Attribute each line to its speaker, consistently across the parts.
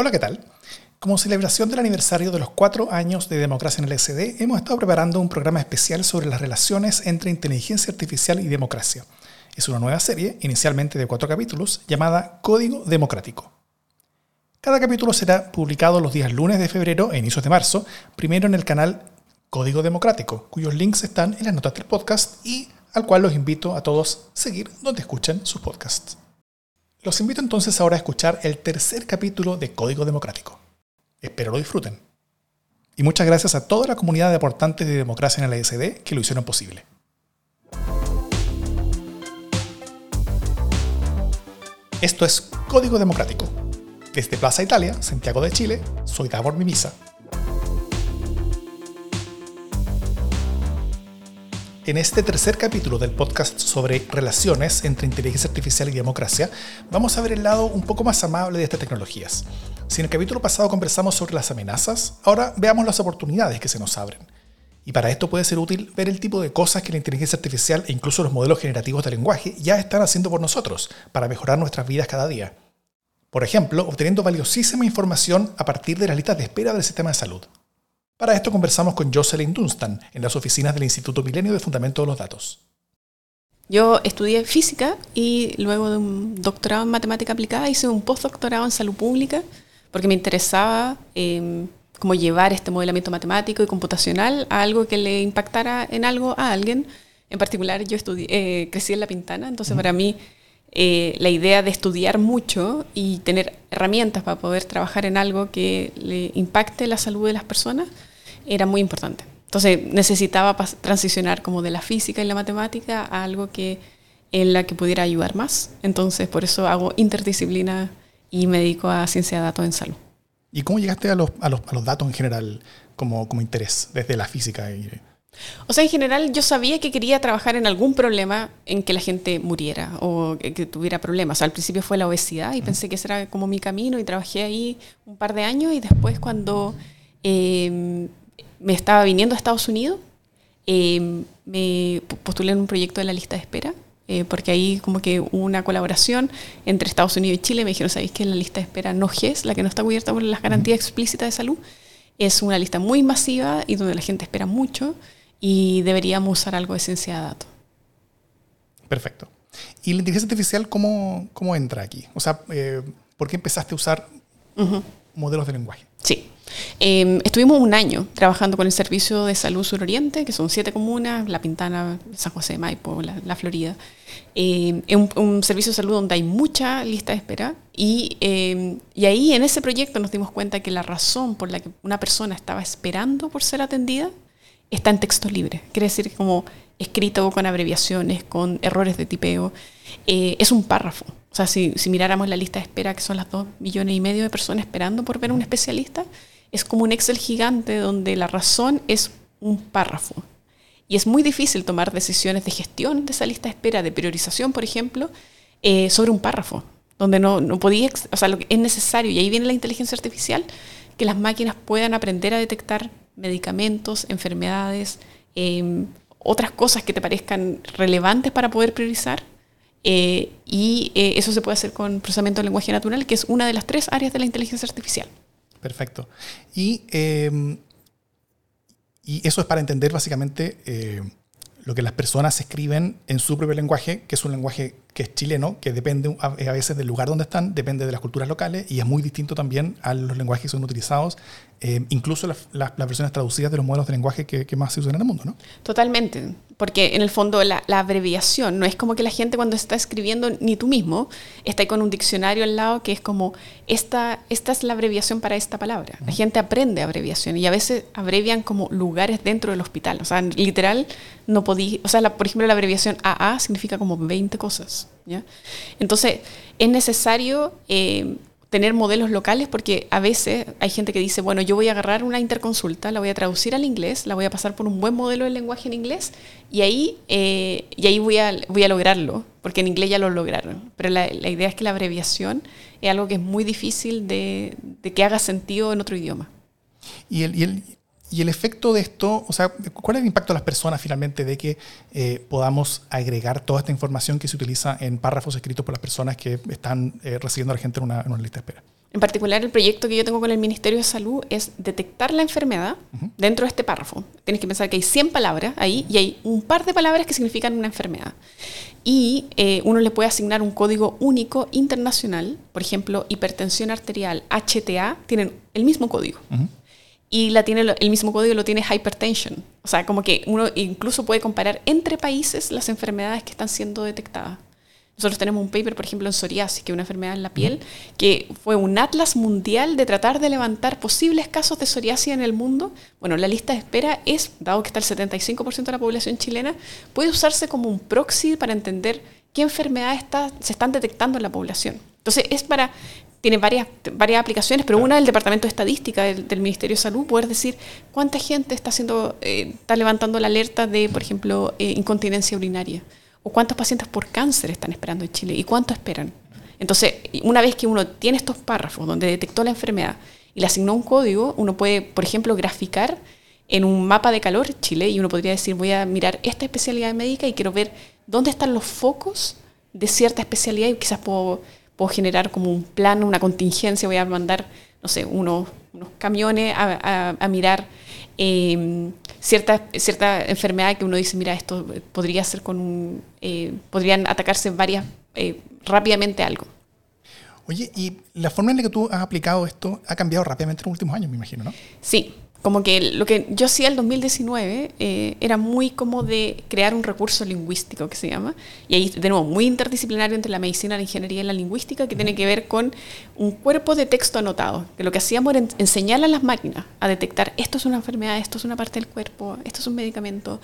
Speaker 1: Hola, ¿qué tal? Como celebración del aniversario de los cuatro años de democracia en el SD, hemos estado preparando un programa especial sobre las relaciones entre inteligencia artificial y democracia. Es una nueva serie, inicialmente de cuatro capítulos, llamada Código Democrático. Cada capítulo será publicado los días lunes de febrero e inicios de marzo, primero en el canal Código Democrático, cuyos links están en las notas del podcast y al cual los invito a todos a seguir donde escuchen sus podcasts. Los invito entonces ahora a escuchar el tercer capítulo de Código Democrático. Espero lo disfruten. Y muchas gracias a toda la comunidad de aportantes de democracia en el ESD que lo hicieron posible. Esto es Código Democrático. Desde Plaza Italia, Santiago de Chile, soy Davor Mimisa En este tercer capítulo del podcast sobre relaciones entre inteligencia artificial y democracia, vamos a ver el lado un poco más amable de estas tecnologías. Si en el capítulo pasado conversamos sobre las amenazas, ahora veamos las oportunidades que se nos abren. Y para esto puede ser útil ver el tipo de cosas que la inteligencia artificial e incluso los modelos generativos de lenguaje ya están haciendo por nosotros para mejorar nuestras vidas cada día. Por ejemplo, obteniendo valiosísima información a partir de las listas de espera del sistema de salud. Para esto conversamos con Jocelyn Dunstan en las oficinas del Instituto Milenio de Fundamento de los Datos.
Speaker 2: Yo estudié física y luego de un doctorado en matemática aplicada hice un postdoctorado en salud pública porque me interesaba eh, cómo llevar este modelamiento matemático y computacional a algo que le impactara en algo a alguien. En particular, yo estudié, eh, crecí en La Pintana, entonces para mí eh, la idea de estudiar mucho y tener herramientas para poder trabajar en algo que le impacte la salud de las personas era muy importante. Entonces necesitaba transicionar como de la física y la matemática a algo que en la que pudiera ayudar más. Entonces por eso hago interdisciplina y me dedico a ciencia de datos en salud.
Speaker 1: ¿Y cómo llegaste a los, a los, a los datos en general como, como, interés desde la física? Y...
Speaker 2: O sea, en general yo sabía que quería trabajar en algún problema en que la gente muriera o que tuviera problemas. O sea, al principio fue la obesidad y pensé que ese era como mi camino y trabajé ahí un par de años y después cuando eh, me estaba viniendo a Estados Unidos, eh, me postulé en un proyecto de la lista de espera, eh, porque ahí como que hubo una colaboración entre Estados Unidos y Chile. Me dijeron, ¿sabéis que la lista de espera no GES, la que no está cubierta por las garantías explícitas de salud, es una lista muy masiva y donde la gente espera mucho y deberíamos usar algo de ciencia de datos?
Speaker 1: Perfecto. ¿Y la inteligencia artificial cómo, cómo entra aquí? O sea, eh, ¿por qué empezaste a usar modelos de lenguaje?
Speaker 2: Sí. Em, estuvimos un año trabajando con el Servicio de Salud Suroriente, que son siete comunas, La Pintana, San José de Maipo, La, Florida. Eh, es un, servicio de salud donde hay mucha lista de espera y, em, y ahí en ese proyecto nos dimos cuenta que la razón por la que una persona estaba esperando por ser atendida está en texto libre. Quiere decir como escrito con abreviaciones, con errores de tipeo. Eh, es un párrafo. O sea, si, miráramos la lista de espera, que son las dos millones y medio de personas esperando por ver a un especialista, es como un Excel gigante donde la razón es un párrafo. Y es muy difícil tomar decisiones de gestión de esa lista de espera, de priorización, por ejemplo, eh, sobre un párrafo, donde no, no podía, o sea, lo que es necesario, y ahí viene la inteligencia artificial, que las máquinas puedan aprender a detectar medicamentos, enfermedades, em, otras cosas que te parezcan relevantes para poder priorizar. Eh, y eh, eso se puede hacer con procesamiento de lenguaje natural, que es una de las tres áreas de la inteligencia artificial.
Speaker 1: Perfecto. Y, em, y eso es para entender básicamente eh, lo que las personas escriben en su propio lenguaje, que es un lenguaje que es chileno, que depende a, veces del lugar donde están, depende de las culturas locales y es muy distinto también a los lenguajes que son utilizados, eh, incluso las, las, versiones traducidas de los modelos de lenguaje que, que, más se usan en el mundo, ¿no?
Speaker 2: Totalmente, porque en el fondo la, la, abreviación no es como que la gente cuando está escribiendo, ni tú mismo, está ahí con un diccionario al lado que es como, esta, esta es la abreviación para esta palabra. La gente aprende abreviación y a veces abrevian como lugares dentro del hospital, o sea, literal, no podía, o sea, la, por ejemplo, la abreviación AA significa como 20 cosas. ¿ya? Entonces, es necesario eh, tener modelos locales porque a veces hay gente que dice, bueno, yo voy a agarrar una interconsulta, la voy a traducir al inglés, la voy a pasar por un buen modelo de lenguaje en inglés y ahí, eh, y ahí voy, a, voy a lograrlo, porque en inglés ya lo lograron. Pero la, idea es que la abreviación es algo que es muy difícil de, que haga sentido en otro idioma.
Speaker 1: Y el, y el efecto de esto, o sea, ¿cuál es el impacto a las personas finalmente de que eh, podamos agregar toda esta información que se utiliza en párrafos escritos por las personas que están eh, recibiendo a la gente en una, en una, lista de espera?
Speaker 2: En particular, el proyecto que yo tengo con el Ministerio de Salud es detectar la enfermedad dentro de este párrafo. Tienes que pensar que hay 100 palabras ahí y hay un par de palabras que significan una enfermedad. Y eh, uno le puede asignar un código único internacional, por ejemplo, hipertensión arterial, HTA, tienen el mismo código. Y la tiene, el mismo código lo tiene hypertension. O sea, como que uno incluso puede comparar entre países las enfermedades que están siendo detectadas. Nosotros tenemos un paper, por ejemplo, en psoriasis, que es una enfermedad en la piel, que fue un atlas mundial de tratar de levantar posibles casos de psoriasis en el mundo. Bueno, la lista de espera es, dado que está el 75% de la población chilena, puede usarse como un proxy para entender qué enfermedades está, se están detectando en la población. Entonces, es para tiene varias, varias aplicaciones, pero una del Departamento de Estadística del, Ministerio de Salud, poder decir cuánta gente está haciendo, eh, está levantando la alerta de, por ejemplo, eh, incontinencia urinaria o cuántos pacientes por cáncer están esperando en Chile y cuánto esperan. Entonces, una vez que uno tiene estos párrafos donde detectó la enfermedad y le asignó un código, uno puede, por ejemplo, graficar en un mapa de calor Chile y uno podría decir, voy a mirar esta especialidad médica y quiero ver dónde están los focos de cierta especialidad y quizás puedo, puedo generar como un plan, una contingencia, voy a mandar, no sé, unos, unos camiones a, a mirar eh, cierta, cierta enfermedad que uno dice, mira, esto podría ser con un, eh, podrían atacarse varias, eh, rápidamente algo.
Speaker 1: Oye, y la forma en la que tú has aplicado esto ha cambiado rápidamente en los últimos años, me imagino, ¿no?
Speaker 2: Sí, como que lo que yo hacía el 2019 eh, era muy como de crear un recurso lingüístico que se llama, y ahí nuevo muy interdisciplinario entre la medicina, la ingeniería y la lingüística, que tiene que ver con un cuerpo de texto anotado, que lo que hacíamos era enseñar a las máquinas a detectar esto es una enfermedad, esto es una parte del cuerpo, esto es un medicamento,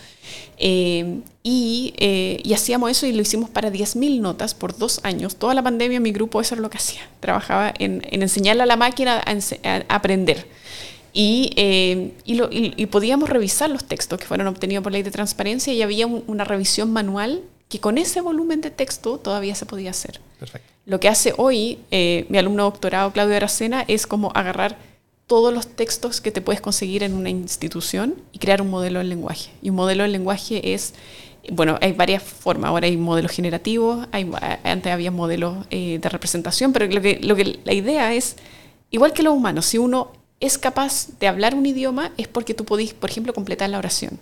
Speaker 2: eh, y, eh, y, hacíamos eso y lo hicimos para 10.000 notas por dos años. Toda la pandemia mi grupo eso era lo que hacía, trabajaba en, en enseñarle a la máquina a aprender. Eh, y, podíamos revisar los textos que fueron obtenidos por ley de transparencia y había una revisión manual que con ese volumen de texto todavía se podía hacer. Lo que hace hoy eh, mi alumno doctorado Claudio Aracena es como agarrar todos los textos que te puedes conseguir en una institución y crear un modelo del lenguaje. Y un modelo del lenguaje es, bueno, hay varias formas. Ahora hay modelos generativos, hay, antes había modelos eh, de representación, pero lo que, lo que la idea es, igual que los humanos, si uno es capaz de hablar un idioma es porque tú podís, por ejemplo, completar la oración.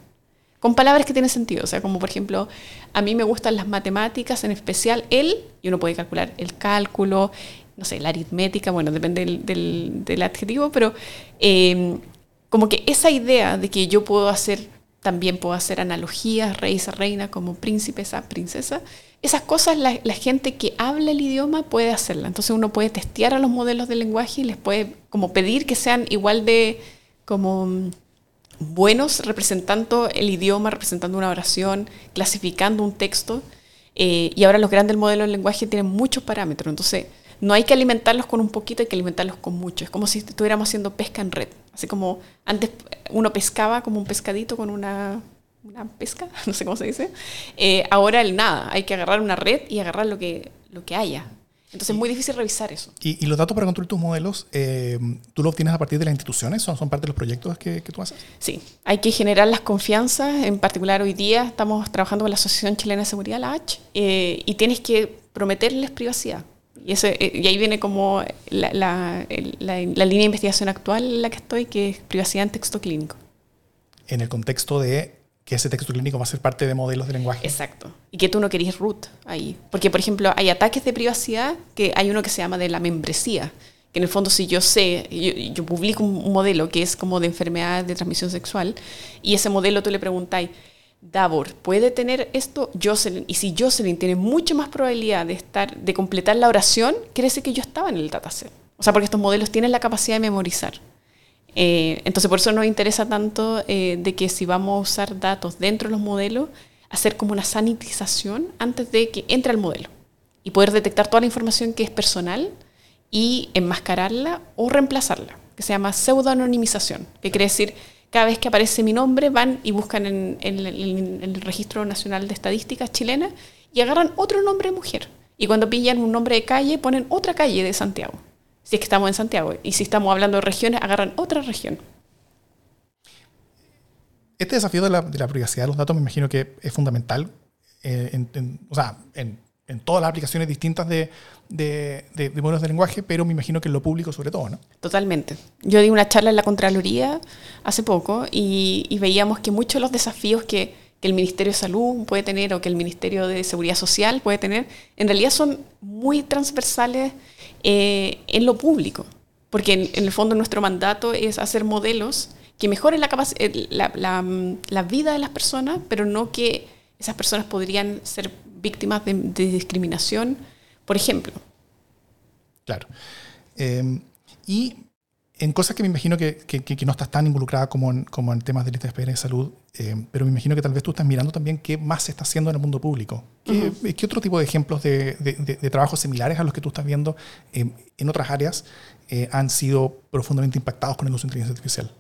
Speaker 2: Con palabras que tienen sentido, o sea, como por ejemplo, a mí me gustan las matemáticas, en especial el, y uno puede calcular el cálculo, no sé, la aritmética, bueno, depende del, adjetivo, pero em, como que esa idea de que yo puedo hacer, también puedo hacer analogías, rey a reina, como príncipes a princesa, esas cosas la, gente que habla el idioma puede hacerla. Entonces uno puede testear a los modelos de lenguaje y les puede como pedir que sean igual de como mm, buenos representando el idioma, representando una oración, clasificando un texto. Eh, y ahora los grandes modelos de lenguaje tienen muchos parámetros. Entonces no hay que alimentarlos con un poquito, hay que alimentarlos con mucho. Es como si estuviéramos haciendo pesca en red. Así como antes uno pescaba como un pescadito con una una pesca, no sé cómo se dice. Eh, ahora el nada, hay que agarrar una red y agarrar lo que, lo que haya. Entonces es muy difícil revisar eso.
Speaker 1: ¿Y, los datos para construir tus modelos, eh, tú los obtienes a partir de las instituciones? ¿Son, son parte de los proyectos que, que, tú haces?
Speaker 2: Sí, hay que generar las confianzas. En particular, hoy día estamos trabajando con la Asociación Chilena de Seguridad, la H, eh, y tienes que prometerles privacidad. Y, eso, y ahí viene como la, la, la, la, línea de investigación actual en la que estoy, que es privacidad en texto clínico.
Speaker 1: En el contexto de que ese texto clínico va a ser parte de modelos de lenguaje.
Speaker 2: Exacto. Y que tú no querías root ahí. Porque, por ejemplo, hay ataques de privacidad, que hay uno que se llama de la membresía, que en el fondo si yo sé, yo, publico un modelo que es como de enfermedad de transmisión sexual, y ese modelo tú le preguntáis, Davor, ¿puede tener esto? Jocelyn. Y si Jocelyn tiene mucho más probabilidad de, estar, de completar la oración, quiere que yo estaba en el dataset. O sea, porque estos modelos tienen la capacidad de memorizar. Eh, entonces, por eso nos interesa tanto eh, de que si vamos a usar datos dentro de los modelos, hacer como una sanitización antes de que entre al modelo y poder detectar toda la información que es personal y enmascararla o reemplazarla, que se llama pseudoanonimización, que quiere decir cada vez que aparece mi nombre van y buscan en, el Registro Nacional de Estadísticas chilena y agarran otro nombre de mujer. Y cuando pillan un nombre de calle, ponen otra calle de Santiago si es que estamos en Santiago. Y si estamos hablando de regiones, agarran otra región.
Speaker 1: Este desafío de la, privacidad de los datos me imagino que es fundamental, eh, o sea, en en todas las aplicaciones distintas de, de, de, modelos de lenguaje, pero me imagino que en lo público sobre todo, ¿no?
Speaker 2: Totalmente. Yo di una charla en la Contraloría hace poco y, veíamos que muchos de los desafíos que, que, el Ministerio de Salud puede tener o que el Ministerio de Seguridad Social puede tener, en realidad son muy transversales eh, en lo público, porque en, el fondo nuestro mandato es hacer modelos que mejoren la, la, la, la vida de las personas, pero no que esas personas podrían ser víctimas de, de discriminación, por ejemplo.
Speaker 1: Claro. Eh, y en cosas que me imagino que, que, que, no estás tan involucrada como en, como en temas de lista de espera de salud, eh, pero me imagino que tal vez tú estás mirando también qué más se está haciendo en el mundo público. ¿Qué, uh -huh. ¿qué otro tipo de ejemplos de, de, de, trabajos similares a los que tú estás viendo eh, en otras áreas eh, han sido profundamente impactados con el uso de inteligencia artificial?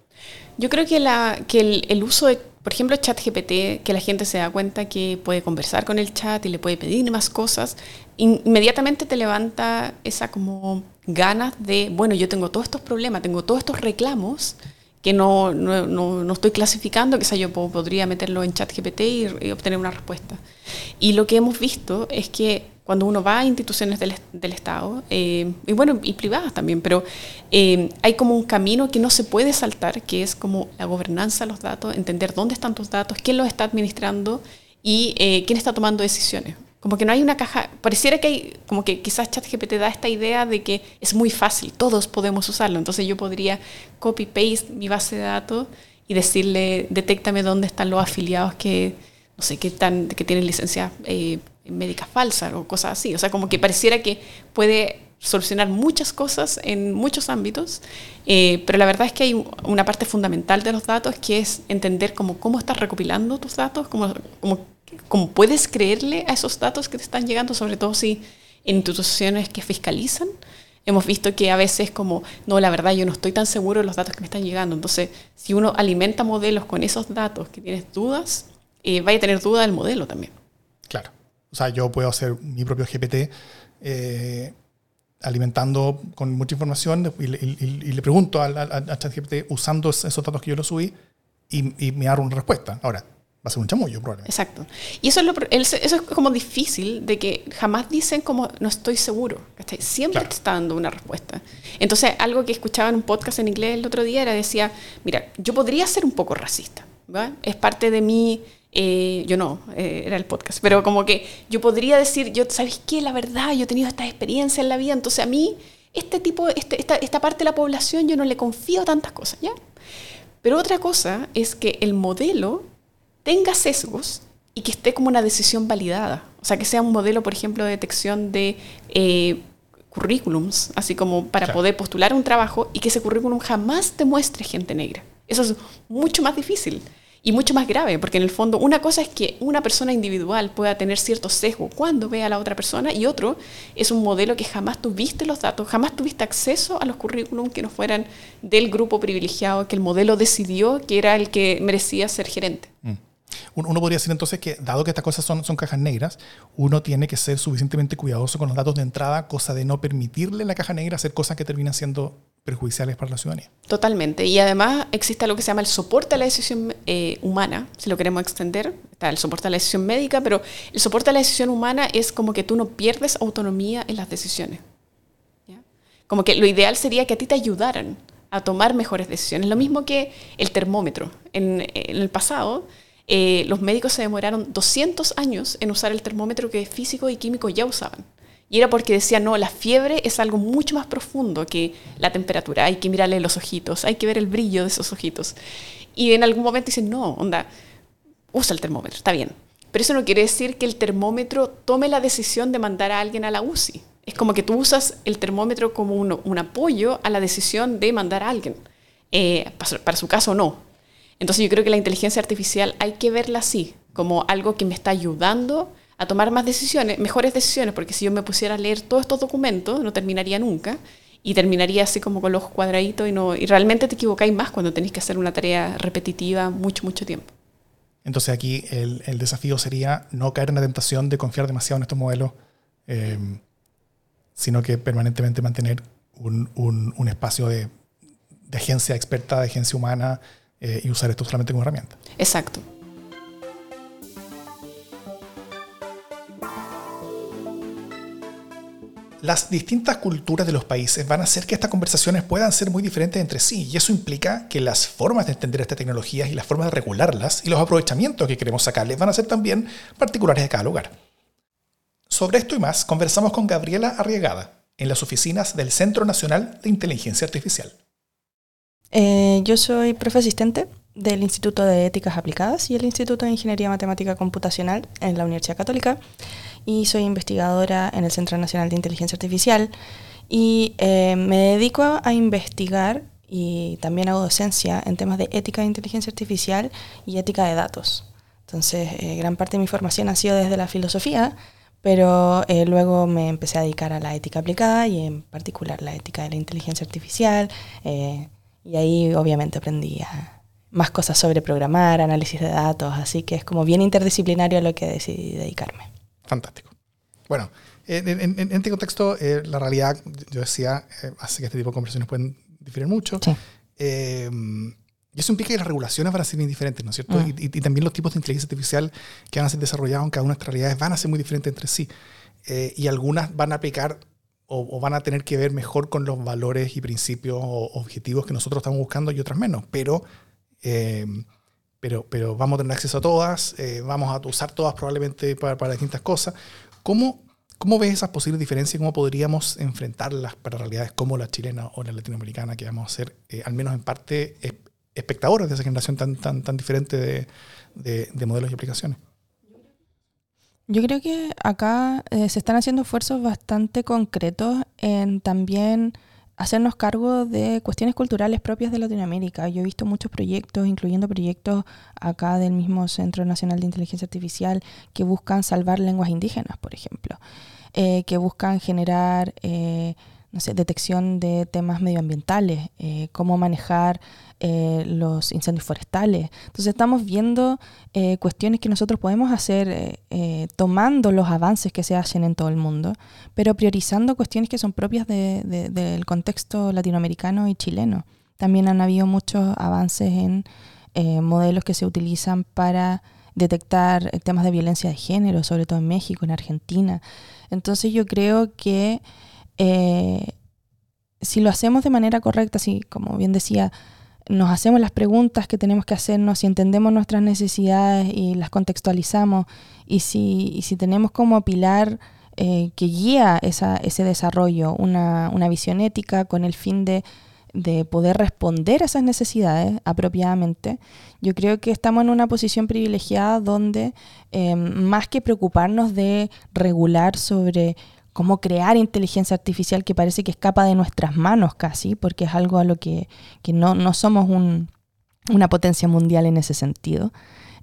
Speaker 2: Yo creo que, la, que el, el, uso de, por ejemplo, ChatGPT, que la gente se da cuenta que puede conversar con el chat y le puede pedir más cosas, inmediatamente te levanta esa como ganas de, bueno, yo tengo todos estos problemas, tengo todos estos reclamos que no, no, no, no estoy clasificando, quizá yo podría meterlo en ChatGPT y, y obtener una respuesta. Y lo que hemos visto es que cuando uno va a instituciones del, del Estado, eh, y bueno, y privadas también, pero eh, hay como un camino que no se puede saltar, que es como la gobernanza de los datos, entender dónde están tus datos, quién los está administrando y eh, quién está tomando decisiones. Como que no hay una caja, pareciera que hay, como que quizás ChatGPT da esta idea de que es muy fácil, todos podemos usarlo, entonces yo podría copy-paste mi base de datos y decirle, detéctame dónde están los afiliados que, no sé, que, están, que tienen licencia eh, médicas falsas o cosas así. O sea, como que pareciera que puede solucionar muchas cosas en muchos ámbitos, eh, pero la verdad es que hay una parte fundamental de los datos que es entender cómo, cómo estás recopilando tus datos, cómo, cómo, cómo puedes creerle a esos datos que te están llegando, sobre todo si en instituciones que fiscalizan. Hemos visto que a veces como, no, la verdad yo no estoy tan seguro de los datos que me están llegando. Entonces, si uno alimenta modelos con esos datos que tienes dudas, eh, vaya a tener duda del modelo también.
Speaker 1: Claro. O sea, yo puedo hacer mi propio GPT eh, alimentando con mucha información y, y, y, y le pregunto a, a, a, ChatGPT usando esos datos que yo lo subí y, me da una respuesta. Ahora, va a ser un chamullo probablemente.
Speaker 2: Exacto. Y eso es, lo, eso es como difícil de que jamás dicen como no estoy seguro. ¿cachai? Siempre claro. te está dando una respuesta. Entonces, algo que escuchaba en un podcast en inglés el otro día era, decía, mira, yo podría ser un poco racista. ¿va? Es parte de mi eh, yo no, eh, era el podcast, pero como que yo podría decir, yo, ¿sabes qué? La verdad, yo he tenido esta experiencia en la vida, entonces a mí, este tipo, este, esta, esta parte de la población, yo no le confío tantas cosas, ¿ya? Pero otra cosa es que el modelo tenga sesgos y que esté como una decisión validada. O sea, que sea un modelo, por ejemplo, de detección de eh, currículums, así como para claro. poder postular un trabajo y que ese currículum jamás te muestre gente negra. Eso es mucho más difícil y mucho más grave, porque en el fondo una cosa es que una persona individual pueda tener cierto sesgo cuando ve a la otra persona y otro es un modelo que jamás tuviste los datos, jamás tuviste acceso a los currículum que no fueran del grupo privilegiado que el modelo decidió que era el que merecía ser gerente.
Speaker 1: Mm. Uno podría decir entonces que, dado que estas cosas son, son, cajas negras, uno tiene que ser suficientemente cuidadoso con los datos de entrada, cosa de no permitirle a la caja negra hacer cosas que terminan siendo perjudiciales para la ciudadanía.
Speaker 2: Totalmente. Y además existe lo que se llama el soporte a la decisión eh, humana, si lo queremos extender. Está el soporte a la decisión médica, pero el soporte a la decisión humana es como que tú no pierdes autonomía en las decisiones. ¿ya? Como que lo ideal sería que a ti te ayudaran a tomar mejores decisiones. Lo mismo que el termómetro. En, en el pasado, eh, los médicos se demoraron 200 años en usar el termómetro que físico y químico ya usaban. Y era porque decía, no, la fiebre es algo mucho más profundo que la temperatura. Hay que mirarle los ojitos, hay que ver el brillo de esos ojitos. Y en algún momento dicen, no, onda, usa el termómetro, está bien. Pero eso no quiere decir que el termómetro tome la decisión de mandar a alguien a la UCI. Es como que tú usas el termómetro como un, apoyo a la decisión de mandar a alguien. Eh, para su caso, no. Entonces yo creo que la inteligencia artificial hay que verla así, como algo que me está ayudando a tomar más decisiones, mejores decisiones, porque si yo me pusiera a leer todos estos documentos, no terminaría nunca, y terminaría así como con los cuadraditos, y, no, y realmente te equivocáis más cuando tenéis que hacer una tarea repetitiva mucho, mucho tiempo.
Speaker 1: Entonces aquí el, el desafío sería no caer en la tentación de confiar demasiado en estos modelos, eh, sino que permanentemente mantener un, un, un espacio de, de, agencia experta, de agencia humana, eh, y usar esto solamente como herramienta.
Speaker 2: Exacto.
Speaker 1: las distintas culturas de los países van a hacer que estas conversaciones puedan ser muy diferentes entre sí y eso implica que las formas de entender estas tecnologías y las formas de regularlas y los aprovechamientos que queremos sacarles van a ser también particulares de cada lugar. Sobre esto y más conversamos con Gabriela Arriagada en las oficinas del Centro Nacional de Inteligencia Artificial.
Speaker 3: Eh, yo soy profe asistente del Instituto de Éticas Aplicadas y el Instituto de Ingeniería Matemática Computacional en la Universidad Católica y soy investigadora en el Centro Nacional de Inteligencia Artificial y eh, me dedico a investigar y también hago docencia en temas de ética de inteligencia artificial y ética de datos. Entonces, eh, gran parte de mi formación ha sido desde la filosofía, pero eh, luego me empecé a dedicar a la ética aplicada y en particular la ética de la inteligencia artificial. Y ahí obviamente aprendí más cosas sobre programar, análisis de datos, así que es como bien interdisciplinario a lo que decidí dedicarme.
Speaker 1: Fantástico. Bueno, en, este contexto, eh, la realidad, yo decía, eh, hace que este tipo de conversaciones pueden diferir mucho. Eh, y eso implica que las regulaciones van a ser muy diferentes, ¿no es cierto? Mm. Y, también los tipos de inteligencia artificial que van a ser desarrollados en cada una de estas realidades van a ser muy diferentes entre sí. y algunas van a aplicar o, van a tener que ver mejor con los valores y principios o objetivos que nosotros estamos buscando y otras menos. Pero pero, pero vamos a tener acceso a todas, eh, vamos a usar todas probablemente para, distintas cosas. ¿Cómo, ¿Cómo ves esas posibles diferencias y cómo podríamos enfrentarlas para realidades como la chilena o la latinoamericana, que vamos a ser, eh, al menos en parte, espectadores de esa generación tan, tan, tan diferente de, modelos y aplicaciones?
Speaker 3: Yo creo que acá eh, se están haciendo esfuerzos bastante concretos en también hacernos cargo de cuestiones culturales propias de Latinoamérica. Yo he visto muchos proyectos, incluyendo proyectos acá del mismo Centro Nacional de Inteligencia Artificial, que buscan salvar lenguas indígenas, por ejemplo, eh, que buscan generar... Eh, detección de temas medioambientales, eh, cómo manejar eh, los incendios forestales. Entonces estamos viendo eh, cuestiones que nosotros podemos hacer tomando los avances que se hacen en todo el mundo, pero priorizando cuestiones que son propias del contexto latinoamericano y chileno. También han habido muchos avances en modelos que se utilizan para detectar temas de violencia de género, sobre todo en México, en Argentina. Entonces yo creo que eh, si lo hacemos de manera correcta, si como bien decía, nos hacemos las preguntas que tenemos que hacernos, si entendemos nuestras necesidades y las contextualizamos, y si, si tenemos como pilar eh, que guía ese desarrollo una, visión ética con el fin de, poder responder a esas necesidades apropiadamente, yo creo que estamos en una posición privilegiada donde eh, más que preocuparnos de regular sobre cómo crear inteligencia artificial que parece que escapa de nuestras manos casi, porque es algo a lo que, no, somos una potencia mundial en ese sentido.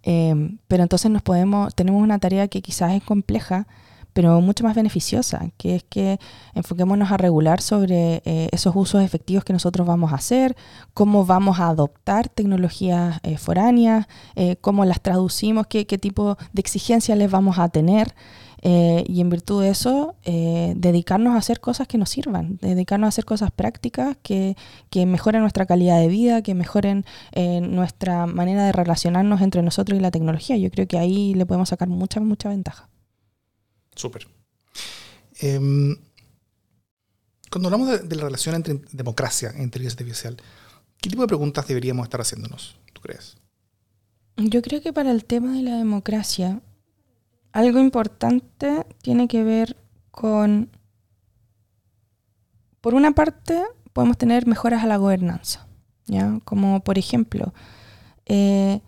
Speaker 3: Eh, pero entonces nos podemos, tenemos una tarea que quizás es compleja, pero mucho más beneficiosa, que es que enfoquémonos a regular sobre eh, esos usos efectivos que nosotros vamos a hacer, cómo vamos a adoptar tecnologías eh, foráneas, cómo las traducimos, qué, qué tipo de exigencias les vamos a tener. Eh, y en virtud de eso, eh, dedicarnos a hacer cosas que nos sirvan, dedicarnos a hacer cosas prácticas que, que mejoren nuestra calidad de vida, que mejoren eh, nuestra manera de relacionarnos entre nosotros y la tecnología. Yo creo que ahí le podemos sacar mucha, mucha ventaja.
Speaker 1: Súper. Em, cuando hablamos de, de, la relación entre democracia e inteligencia artificial, ¿qué tipo de preguntas deberíamos estar haciéndonos, tú crees?
Speaker 3: Yo creo que para el tema de la democracia, algo importante tiene que ver con, por una parte, podemos tener mejoras a la gobernanza, ¿ya? Como por ejemplo, eh,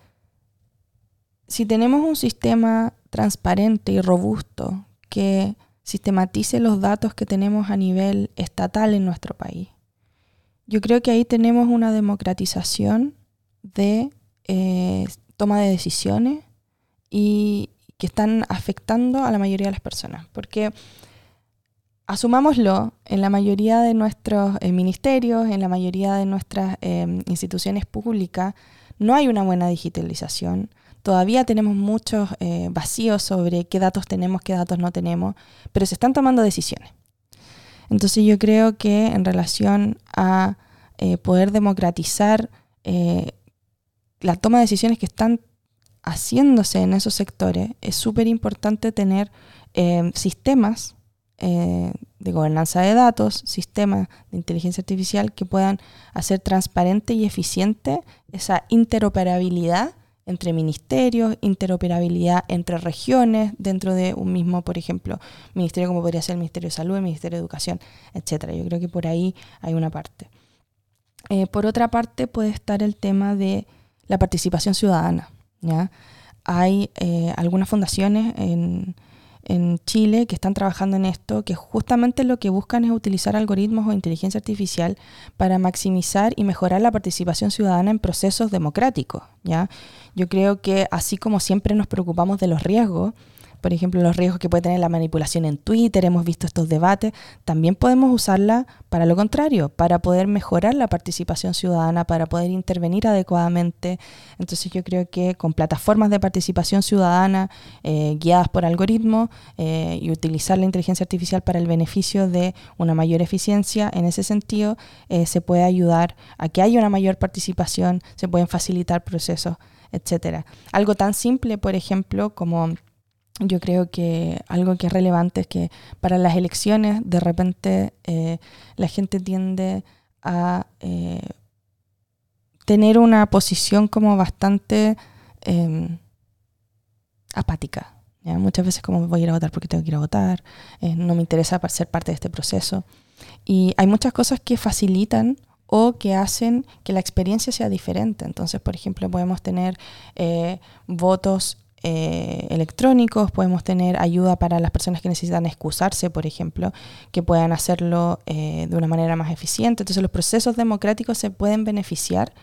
Speaker 3: si tenemos un sistema transparente y robusto que sistematice los datos que tenemos a nivel estatal en nuestro país, yo creo que ahí tenemos una democratización de eh, toma de decisiones y, que están afectando a la mayoría de las personas. Porque asumámoslo, en la mayoría de nuestros eh, ministerios, en la mayoría de nuestras em, instituciones públicas, no hay una buena digitalización. Todavía tenemos muchos eh, vacíos sobre qué datos tenemos, qué datos no tenemos, pero se están tomando decisiones. Entonces yo creo que en relación a eh, poder democratizar la toma de decisiones que están haciéndose en esos sectores, es súper importante tener eh, sistemas eh, de gobernanza de datos, sistemas de inteligencia artificial que puedan hacer transparente y eficiente esa interoperabilidad entre ministerios, interoperabilidad entre regiones dentro de un mismo, por ejemplo, ministerio como podría ser el Ministerio de Salud, el Ministerio de Educación, etcétera. Yo creo que por ahí hay una parte. Eh, por otra parte puede estar el tema de la participación ciudadana. ¿ya? Hay eh, algunas fundaciones en, en Chile que están trabajando en esto, que justamente lo que buscan es utilizar algoritmos o inteligencia artificial para maximizar y mejorar la participación ciudadana en procesos democráticos. ¿ya? Yo creo que así como siempre nos preocupamos de los riesgos, por ejemplo, los riesgos que puede tener la manipulación en Twitter, hemos visto estos debates, también podemos usarla para lo contrario, para poder mejorar la participación ciudadana, para poder intervenir adecuadamente. Entonces yo creo que con plataformas de participación ciudadana eh, guiadas por algoritmos eh, y utilizar la inteligencia artificial para el beneficio de una mayor eficiencia, en ese sentido eh, se puede ayudar a que haya una mayor participación, se pueden facilitar procesos, etcétera. Algo tan simple, por ejemplo, como yo creo que algo que es relevante es que para las elecciones de repente eh, la gente tiende a eh, tener una posición como bastante em, apática. Muchas veces como voy a ir a votar porque tengo que ir a votar, eh, no me interesa ser parte de este proceso. Y hay muchas cosas que facilitan o que hacen que la experiencia sea diferente. Entonces, por ejemplo, podemos tener votos eh, electrónicos, podemos tener ayuda para las personas que necesitan excusarse, por ejemplo, que puedan hacerlo eh, de una manera más eficiente. Entonces los procesos democráticos se pueden beneficiar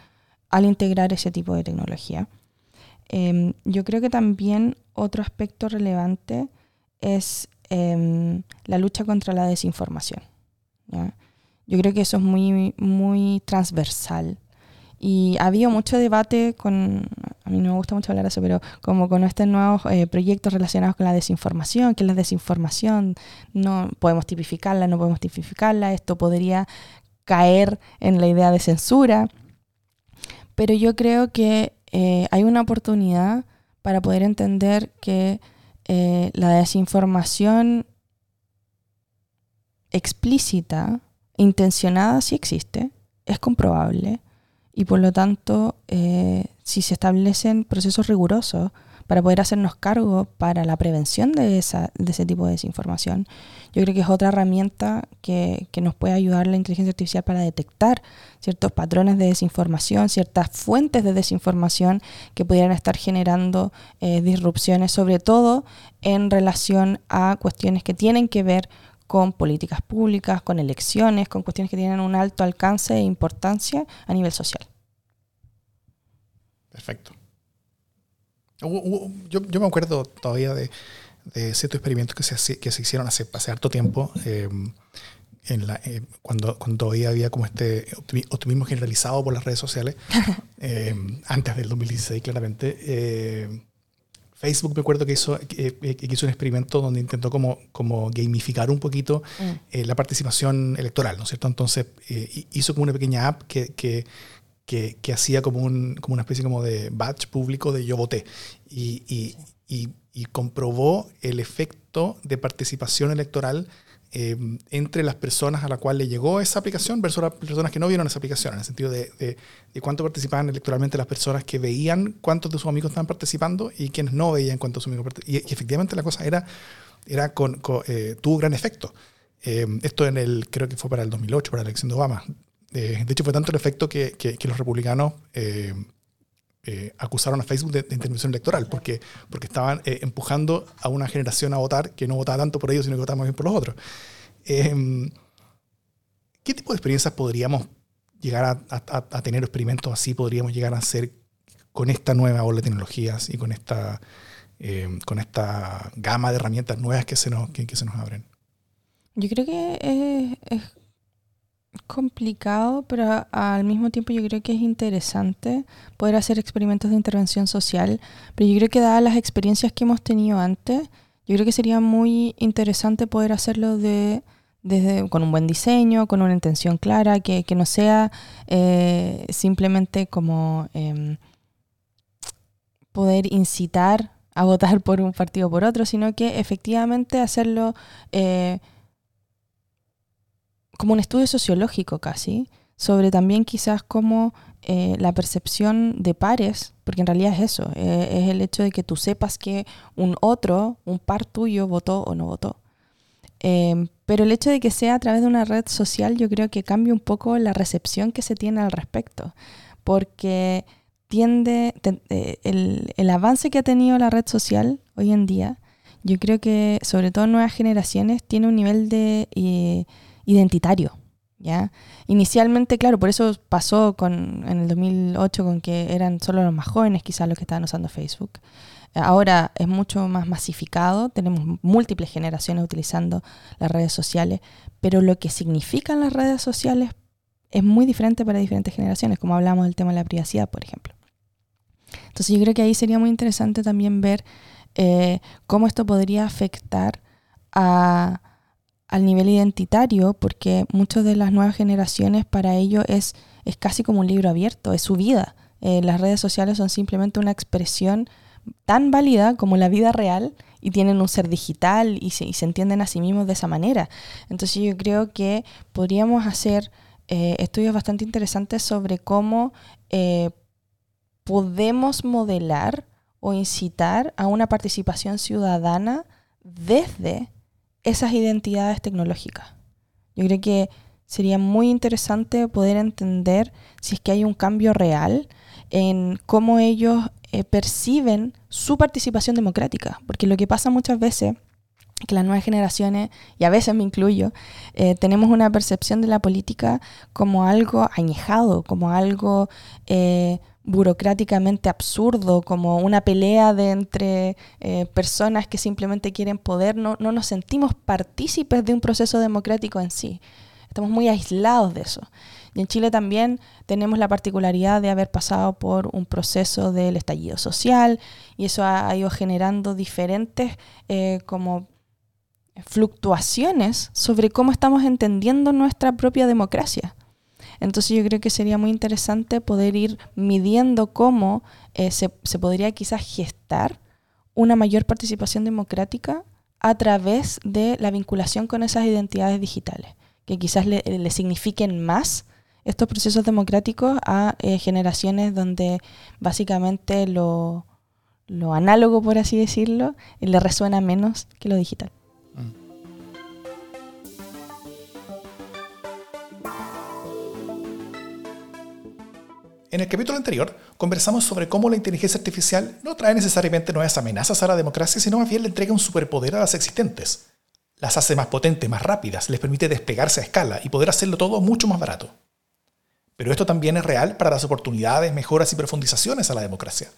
Speaker 3: al integrar ese tipo de tecnología. Em, yo creo que también otro aspecto relevante es em, la lucha contra la desinformación. Yo creo que eso es muy, muy transversal y ha habido mucho debate con, a mí no me gusta mucho hablar de eso, pero como con estos nuevos eh, proyectos relacionados con la desinformación, que la desinformación no podemos tipificarla, no podemos tipificarla, esto podría caer en la idea de censura. Pero yo creo que eh, hay una oportunidad para poder entender que eh, la desinformación explícita, intencionada, sí existe, es comprobable y por lo tanto, eh, si se establecen procesos rigurosos para poder hacernos cargo para la prevención de, esa, de ese tipo de desinformación, yo creo que es otra herramienta que, que, nos puede ayudar la inteligencia artificial para detectar ciertos patrones de desinformación, ciertas fuentes de desinformación que pudieran estar generando eh, disrupciones, sobre todo en relación a cuestiones que tienen que ver con políticas públicas, con elecciones, con cuestiones que tienen un alto alcance e importancia a nivel social.
Speaker 1: Perfecto. yo, me acuerdo todavía de, ciertos experimentos que se, que se hicieron hace, hace harto tiempo, em, en la, eh, cuando, cuando todavía había como este optimismo generalizado por las redes sociales, em, antes del 2016 claramente. Eh, Facebook me acuerdo que hizo, que, hizo un experimento donde intentó como, como gamificar un poquito mm. eh, la participación electoral, ¿no es cierto? Entonces eh, hizo como una pequeña app que, que, que, hacía como, un, como una especie como de badge público de yo voté y, y, y, y comprobó el efecto de participación electoral Em, entre las personas a las cuales le llegó esa aplicación versus las personas que no vieron esa aplicación, en el sentido de, de, cuánto participaban electoralmente las personas que veían cuántos de sus amigos estaban participando y quienes no veían cuántos de sus amigos participaban. Y, efectivamente la cosa era, era con, eh, tuvo gran efecto. Em, esto en el, creo que fue para el 2008, para la elección de Obama. Eh, de hecho, fue tanto el efecto que, que, los republicanos eh, acusaron a Facebook de, intervención electoral, porque, porque estaban empujando a una generación a votar que no votaba tanto por ellos, sino que votaba más bien por los otros. Em, ¿Qué tipo de experiencias podríamos llegar a, tener experimentos así? ¿Podríamos llegar a hacer con esta nueva ola de tecnologías y con esta, em, con esta gama de herramientas nuevas que se nos, que, se nos abren?
Speaker 3: Yo creo que es, complicado, pero al mismo tiempo yo creo que es interesante poder hacer experimentos de intervención social, pero yo creo que dadas las experiencias que hemos tenido antes, yo creo que sería muy interesante poder hacerlo de, desde, con un buen diseño, con una intención clara, que, no sea eh, simplemente como em, poder incitar a votar por un partido o por otro, sino que efectivamente hacerlo eh, como un estudio sociológico casi, sobre también quizás cómo eh, la percepción de pares, porque en realidad es eso, eh, es el hecho de que tú sepas que un otro, un par tuyo, votó o no votó. Em, pero el hecho de que sea a través de una red social yo creo que cambia un poco la recepción que se tiene al respecto, porque tiende, eh, el, el, avance que ha tenido la red social hoy en día, yo creo que sobre todo nuevas generaciones tiene un nivel de identitario. ¿ya? Inicialmente, claro, por eso pasó con, en el 2008 con que eran solo los más jóvenes quizás los que estaban usando Facebook. Ahora es mucho más masificado, tenemos múltiples generaciones utilizando las redes sociales, pero lo que significan las redes sociales es muy diferente para diferentes generaciones, como hablamos del tema de la privacidad, por ejemplo. Entonces yo creo que ahí sería muy interesante también ver eh, cómo esto podría afectar a, al nivel identitario, porque muchas de las nuevas generaciones para ello es, es casi como un libro abierto, es su vida. Eh, las redes sociales son simplemente una expresión tan válida como la vida real y tienen un ser digital y se, entienden a sí mismos de esa manera. Entonces yo creo que podríamos hacer eh, estudios bastante interesantes sobre cómo eh, podemos modelar o incitar a una participación ciudadana desde esas identidades tecnológicas. Yo creo que sería muy interesante poder entender si es que hay un cambio real en cómo ellos eh, perciben su participación democrática, porque lo que pasa muchas veces que las nuevas generaciones, y a veces me incluyo, eh, tenemos una percepción de la política como algo añejado, como algo eh, burocráticamente absurdo, como una pelea de entre eh, personas que simplemente quieren poder, no, no nos sentimos partícipes de un proceso democrático en sí. Estamos muy aislados de eso. Y en Chile también tenemos la particularidad de haber pasado por un proceso del estallido social y eso ha, ido generando diferentes eh, como fluctuaciones sobre cómo estamos entendiendo nuestra propia democracia. Entonces yo creo que sería muy interesante poder ir midiendo cómo eh, se, podría quizás gestar una mayor participación democrática a través de la vinculación con esas identidades digitales, que quizás le, signifiquen más estos procesos democráticos a eh, generaciones donde básicamente lo, lo análogo, por así decirlo, le resuena menos que lo digital.
Speaker 1: En el capítulo anterior conversamos sobre cómo la inteligencia artificial no trae necesariamente nuevas amenazas a la democracia, sino más bien le entrega un superpoder a las existentes. Las hace más potentes, más rápidas, les permite desplegarse a escala y poder hacerlo todo mucho más barato. Pero esto también es real para las oportunidades, mejoras y profundizaciones a la democracia.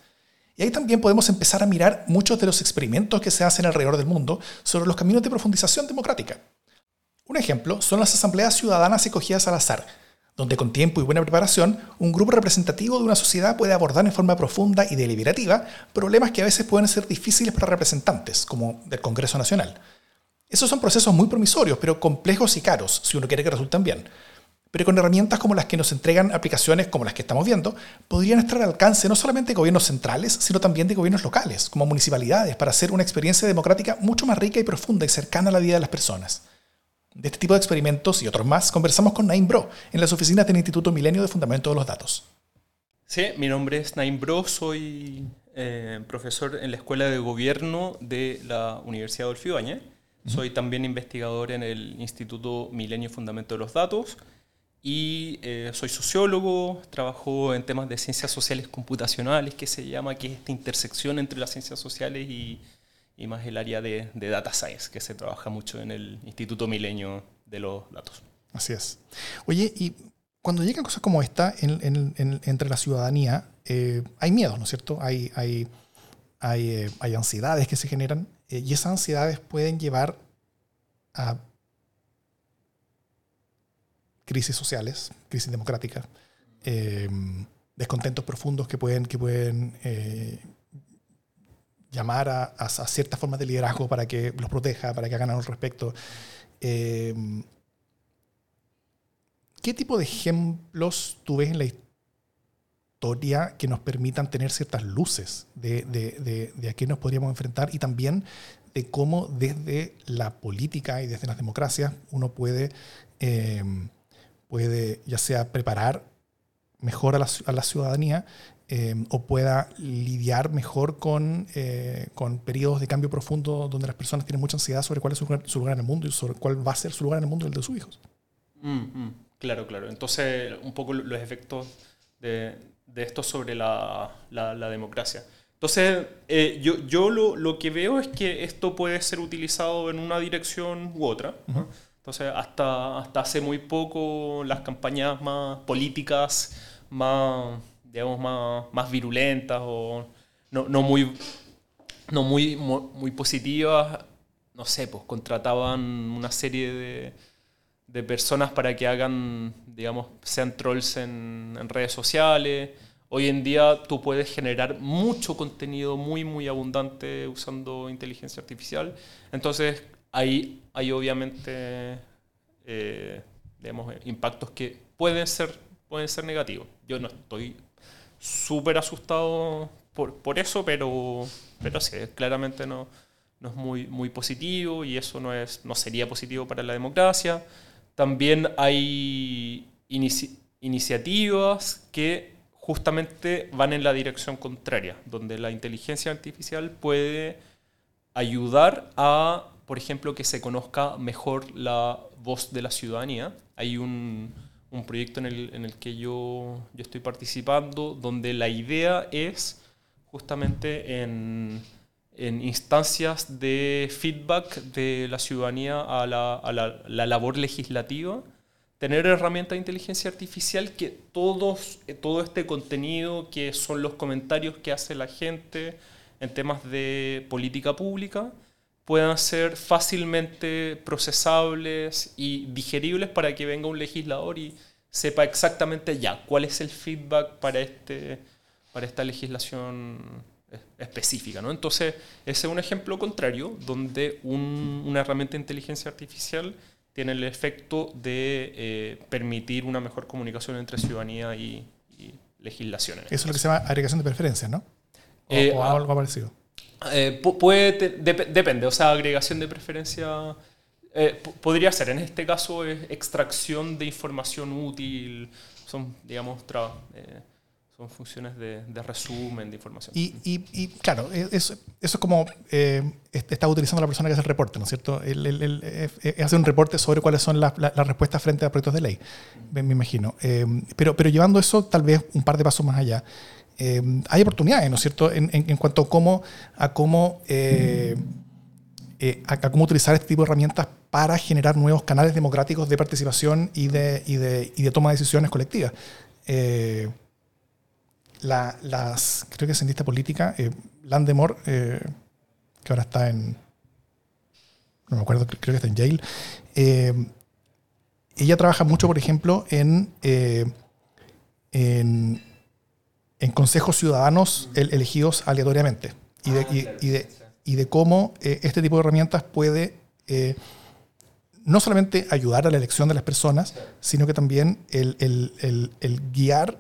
Speaker 1: Y ahí también podemos empezar a mirar muchos de los experimentos que se hacen alrededor del mundo sobre los caminos de profundización democrática. Un ejemplo son las asambleas ciudadanas escogidas al azar, donde con tiempo y buena preparación, un grupo representativo de una sociedad puede abordar en forma profunda y deliberativa problemas que a veces pueden ser difíciles para representantes, como del Congreso Nacional. Esos son procesos muy promisorios, pero complejos y caros, si uno quiere que resulten bien. Pero con herramientas como las que nos entregan aplicaciones como las que estamos viendo, podrían estar al alcance no solamente de gobiernos centrales, sino también de gobiernos locales, como municipalidades, para hacer una experiencia democrática mucho más rica y profunda y cercana a la vida de las personas. De este tipo de experimentos y otros más conversamos con Naim Bro en las oficinas del Instituto Milenio de Fundamento de los Datos.
Speaker 4: Sí, mi nombre es Naim Bro, soy eh, profesor en la Escuela de Gobierno de la Universidad Adolfo Ibáñez. Soy también investigador en el Instituto Milenio de Fundamento de los Datos y eh, soy sociólogo, trabajo en temas de ciencias sociales computacionales, que se llama, que es esta intersección entre las ciencias sociales y, y más el área de, data science, que se trabaja mucho en el Instituto Milenio de los Datos.
Speaker 1: Así es. Oye, y cuando llegan cosas como esta entre la ciudadanía, eh, hay miedos, ¿no es cierto? Hay, hay, hay, eh, hay ansiedades que se generan eh, y esas ansiedades pueden llevar a crisis sociales, crisis democráticas, descontentos profundos que pueden, que pueden llamar a, ciertas formas de liderazgo para que los proteja, para que hagan algo al respecto. Eh, ¿Qué tipo de ejemplos tú ves en la historia que nos permitan tener ciertas luces de, a qué nos podríamos enfrentar y también de cómo desde la política y desde las democracias uno puede eh, puede ya sea preparar mejor a la, a la ciudadanía eh, o pueda lidiar mejor con, eh, con periodos de cambio profundo donde las personas tienen mucha ansiedad sobre cuál es su lugar, su lugar, en el mundo y sobre cuál va a ser su lugar en el mundo y el de sus hijos.
Speaker 4: Mm, mm, claro, claro. Entonces, un poco los efectos de, de esto sobre la, la, la democracia. Entonces, eh, yo, yo lo, lo, que veo es que esto puede ser utilizado en una dirección u otra. Uh -huh. Entonces, hasta, hasta hace muy poco las campañas más políticas, más, digamos, más, más virulentas o no, no, muy, no muy, muy positivas, no sé, pues contrataban una serie de, de personas para que hagan, digamos, sean trolls en, en redes sociales Hoy en día tú puedes generar mucho contenido muy, muy abundante usando inteligencia artificial. Entonces, ahí hay obviamente eh, digamos, impactos que pueden ser, pueden ser negativos. Yo no estoy súper asustado por, por, eso, pero, pero sí, claramente no, no es muy, muy positivo y eso no, es, no sería positivo para la democracia. También hay inici iniciativas que justamente van en la dirección contraria, donde la inteligencia artificial puede ayudar a, por ejemplo, que se conozca mejor la voz de la ciudadanía. Hay un, un proyecto en el, en el que yo, yo, estoy participando donde la idea es justamente en, en instancias de feedback de la ciudadanía a la, a la, la labor legislativa tener herramientas de inteligencia artificial que todos, todo este contenido, que son los comentarios que hace la gente en temas de política pública, puedan ser fácilmente procesables y digeribles para que venga un legislador y sepa exactamente ya cuál es el feedback para, este, para esta legislación específica. ¿no? Entonces, ese es un ejemplo contrario, donde un, una herramienta de inteligencia artificial tiene el efecto de eh, permitir una mejor comunicación entre ciudadanía y, y legislación.
Speaker 1: Eso es lo que se llama agregación de preferencias, ¿no? O, eh, o algo parecido.
Speaker 4: Eh, puede, de, depende, o sea, agregación de preferencia eh, podría ser, en este caso es extracción de información útil, son, digamos, tra, eh, son funciones de, de, resumen de información.
Speaker 1: Y, y, y claro, eso, eso, es como eh, está utilizando la persona que hace el reporte, ¿no es cierto? Él, él, él, él hace un reporte sobre cuáles son las, las, respuestas frente a proyectos de ley, me, imagino. Eh, pero, pero llevando eso tal vez un par de pasos más allá, eh, hay oportunidades, ¿no es cierto?, en, en, en cuanto a cómo, a cómo, eh, a, a, cómo utilizar este tipo de herramientas para generar nuevos canales democráticos de participación y de, y de, y de toma de decisiones colectivas. Eh, la, las, creo que es cientista política, eh, Landemore, eh, que ahora está en, no me acuerdo, creo que está en Yale, eh, ella trabaja mucho, por ejemplo, en, eh, en, en, consejos ciudadanos el, elegidos aleatoriamente. Y de, y, de, y de cómo eh, este tipo de herramientas puede no solamente ayudar a la elección de las personas, sino que también el, el, el guiar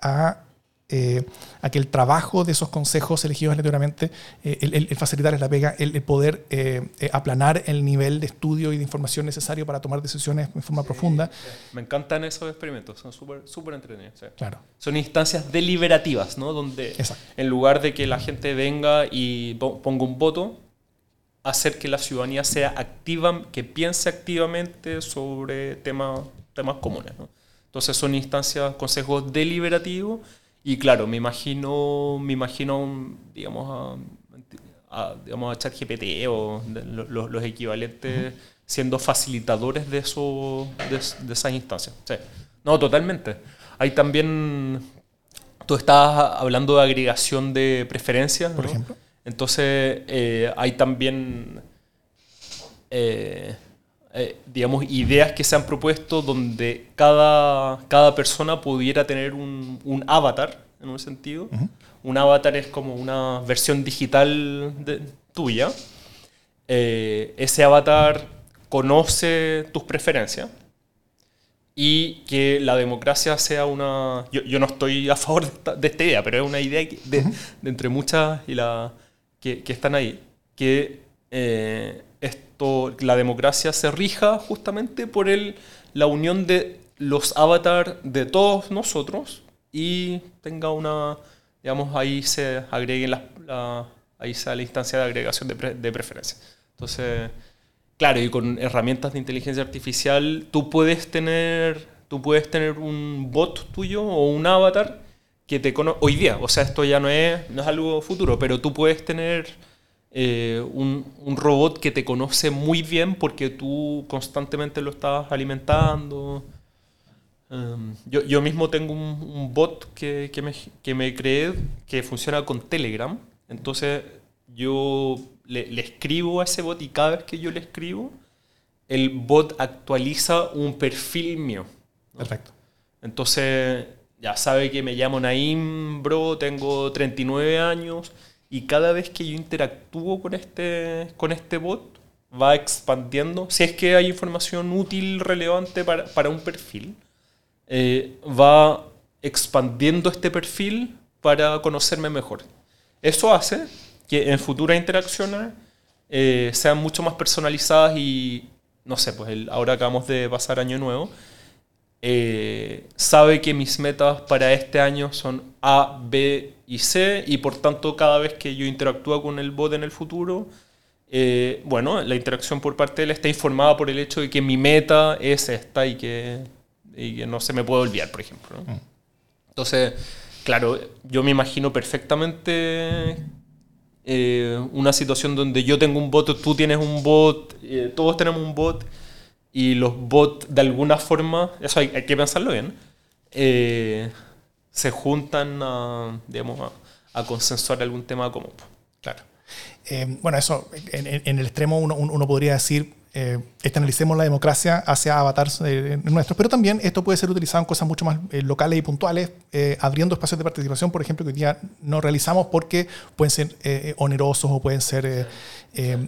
Speaker 1: a eh, a que el trabajo de esos consejos elegidos aleatoriamente, eh, el, el, facilitarles la pega, el, el poder eh, aplanar el nivel de estudio y de información necesario para tomar decisiones en forma sí, profunda. Sí.
Speaker 4: Me encantan esos experimentos, son súper super entretenidos. Sí.
Speaker 1: Claro.
Speaker 4: Son instancias deliberativas, ¿no? Donde Exacto. en lugar de que la gente venga y ponga un voto, hacer que la ciudadanía sea activa, que piense activamente sobre temas, temas comunes. ¿no? Entonces son instancias, consejos deliberativos y claro, me imagino, me imagino digamos, a, a, digamos, a ChatGPT o los, los equivalentes uh -huh. siendo facilitadores de, eso, de, de esas instancias. Sí. No, totalmente. Hay también, tú estabas hablando de agregación de preferencias,
Speaker 1: por ¿no? ejemplo.
Speaker 4: Entonces, eh, hay también, eh, eh, digamos, ideas que se han propuesto donde cada, cada persona pudiera tener un, un avatar, en un sentido. Uh -huh. Un avatar es como una versión digital de, tuya. Eh, ese avatar conoce tus preferencias y que la democracia sea una... Yo, yo no estoy a favor de esta, de esta, idea, pero es una idea de, de entre muchas y la, que, que están ahí, que eh, esto, la democracia se rija justamente por el, la unión de los avatars de todos nosotros y tenga una, digamos, ahí se agreguen las, la, ahí sea la instancia de agregación de, de preferencia. Entonces, claro, y con herramientas de inteligencia artificial, tú puedes tener, tú puedes tener un bot tuyo o un avatar que te conoce hoy día. O sea, esto ya no es, no es algo futuro, pero tú puedes tener eh, un, un, robot que te conoce muy bien porque tú constantemente lo estás alimentando. Um, yo, yo, mismo tengo un, un bot que, que, me, que, me, creé que funciona con Telegram. Entonces yo le, le, escribo a ese bot y cada vez que yo le escribo, el bot actualiza un perfil mío.
Speaker 1: ¿no? Perfecto.
Speaker 4: Entonces ya sabe que me llamo Naim, bro, tengo 39 años y cada vez que yo interactúo con este, con este bot, va expandiendo. Si es que hay información útil, relevante para, para un perfil, eh, va expandiendo este perfil para conocerme mejor. Eso hace que en futuras interacciones eh, sean mucho más personalizadas y, no sé, pues el, ahora acabamos de pasar año nuevo, eh, sabe que mis metas para este año son A, B y C y por tanto cada vez que yo interactúo con el bot en el futuro, eh, bueno, la interacción por parte de él está informada por el hecho de que mi meta es esta y que, y que no se me puede olvidar, por ejemplo. ¿no? Mm. Entonces, claro, yo me imagino perfectamente eh, una situación donde yo tengo un bot, tú tienes un bot, eh, todos tenemos un bot y los bots de alguna forma, eso hay, hay que pensarlo bien, eh, se juntan a, digamos, a, a, consensuar algún tema común.
Speaker 1: Claro. Eh, bueno, eso, en, en, el extremo uno, uno podría decir, eh, externalicemos la democracia hacia avatars eh, nuestros, pero también esto puede ser utilizado en cosas mucho más eh, locales y puntuales, abriendo espacios de participación, por ejemplo, que hoy día no realizamos porque pueden ser onerosos o pueden ser,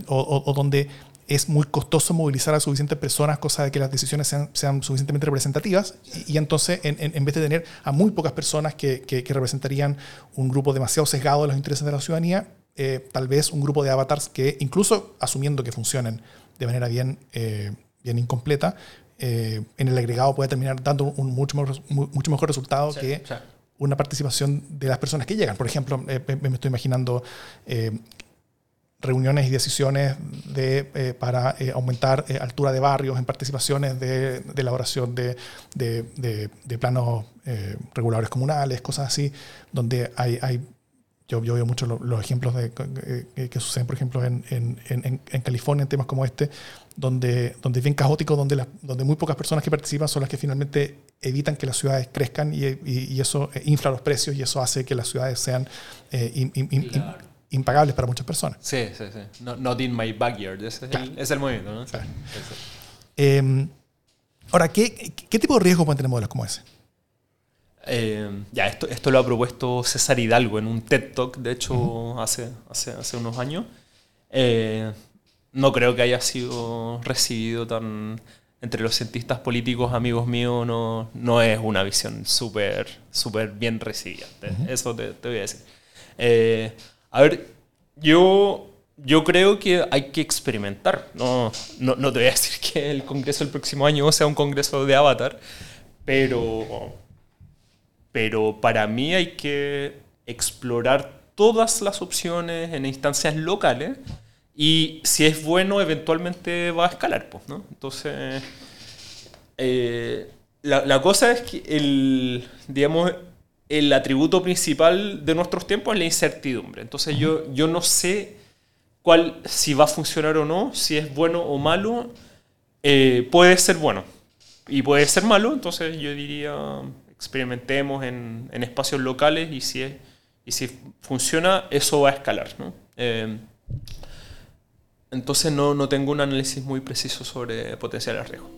Speaker 1: o, o, o donde es muy costoso movilizar a suficientes personas, cosa de que las decisiones sean, sean suficientemente representativas, y, y entonces en, en, en, vez de tener a muy pocas personas que, que, que, representarían un grupo demasiado sesgado de los intereses de la ciudadanía, eh, tal vez un grupo de avatars que, incluso asumiendo que funcionen de manera bien, eh, bien incompleta, eh, en el agregado puede terminar dando un mucho mejor, mucho mejor resultado sí, que sí. una participación de las personas que llegan. Por ejemplo, me estoy imaginando reuniones y decisiones de, eh, para eh, aumentar eh, altura de barrios en participaciones de, de elaboración de, de, de planos reguladores comunales, cosas así, donde hay, hay yo, yo, veo mucho los, los ejemplos de, que, suceden, por ejemplo, en, en, en, en, California, en temas como este, donde, donde es bien caótico, donde, la, donde muy pocas personas que participan son las que finalmente evitan que las ciudades crezcan y, y, eso infla los precios y eso hace que las ciudades sean impagables para muchas personas.
Speaker 4: Sí, sí, sí. No, not in my backyard. Ese es, claro. el, es el movimiento, ¿no? Claro.
Speaker 1: Eh, ahora, ¿qué, ¿qué, tipo de riesgo pueden tener modelos como ese?
Speaker 4: Eh, ya, esto, esto lo ha propuesto César Hidalgo en un TED Talk, de hecho, uh -huh. hace, hace, hace unos años. Eh, no creo que haya sido recibido tan entre los cientistas políticos, amigos míos, no, no es una visión súper super bien recibida. Uh -huh. Eso te, te, voy a decir. A ver, yo, yo creo que hay que experimentar. No, no, no, te voy a decir que el congreso del próximo año sea un congreso de avatar, pero, pero para mí hay que explorar todas las opciones en instancias locales y si es bueno, eventualmente va a escalar. Pues, ¿no? Entonces, eh, la, la, cosa es que el, digamos, el atributo principal de nuestros tiempos es la incertidumbre. Entonces yo, yo no sé cuál, si va a funcionar o no, si es bueno o malo. Eh, puede ser bueno y puede ser malo, entonces yo diría experimentemos en, en espacios locales y si, es, y si funciona, eso va a escalar. ¿no? Eh, entonces no, no tengo un análisis muy preciso sobre potenciales riesgos.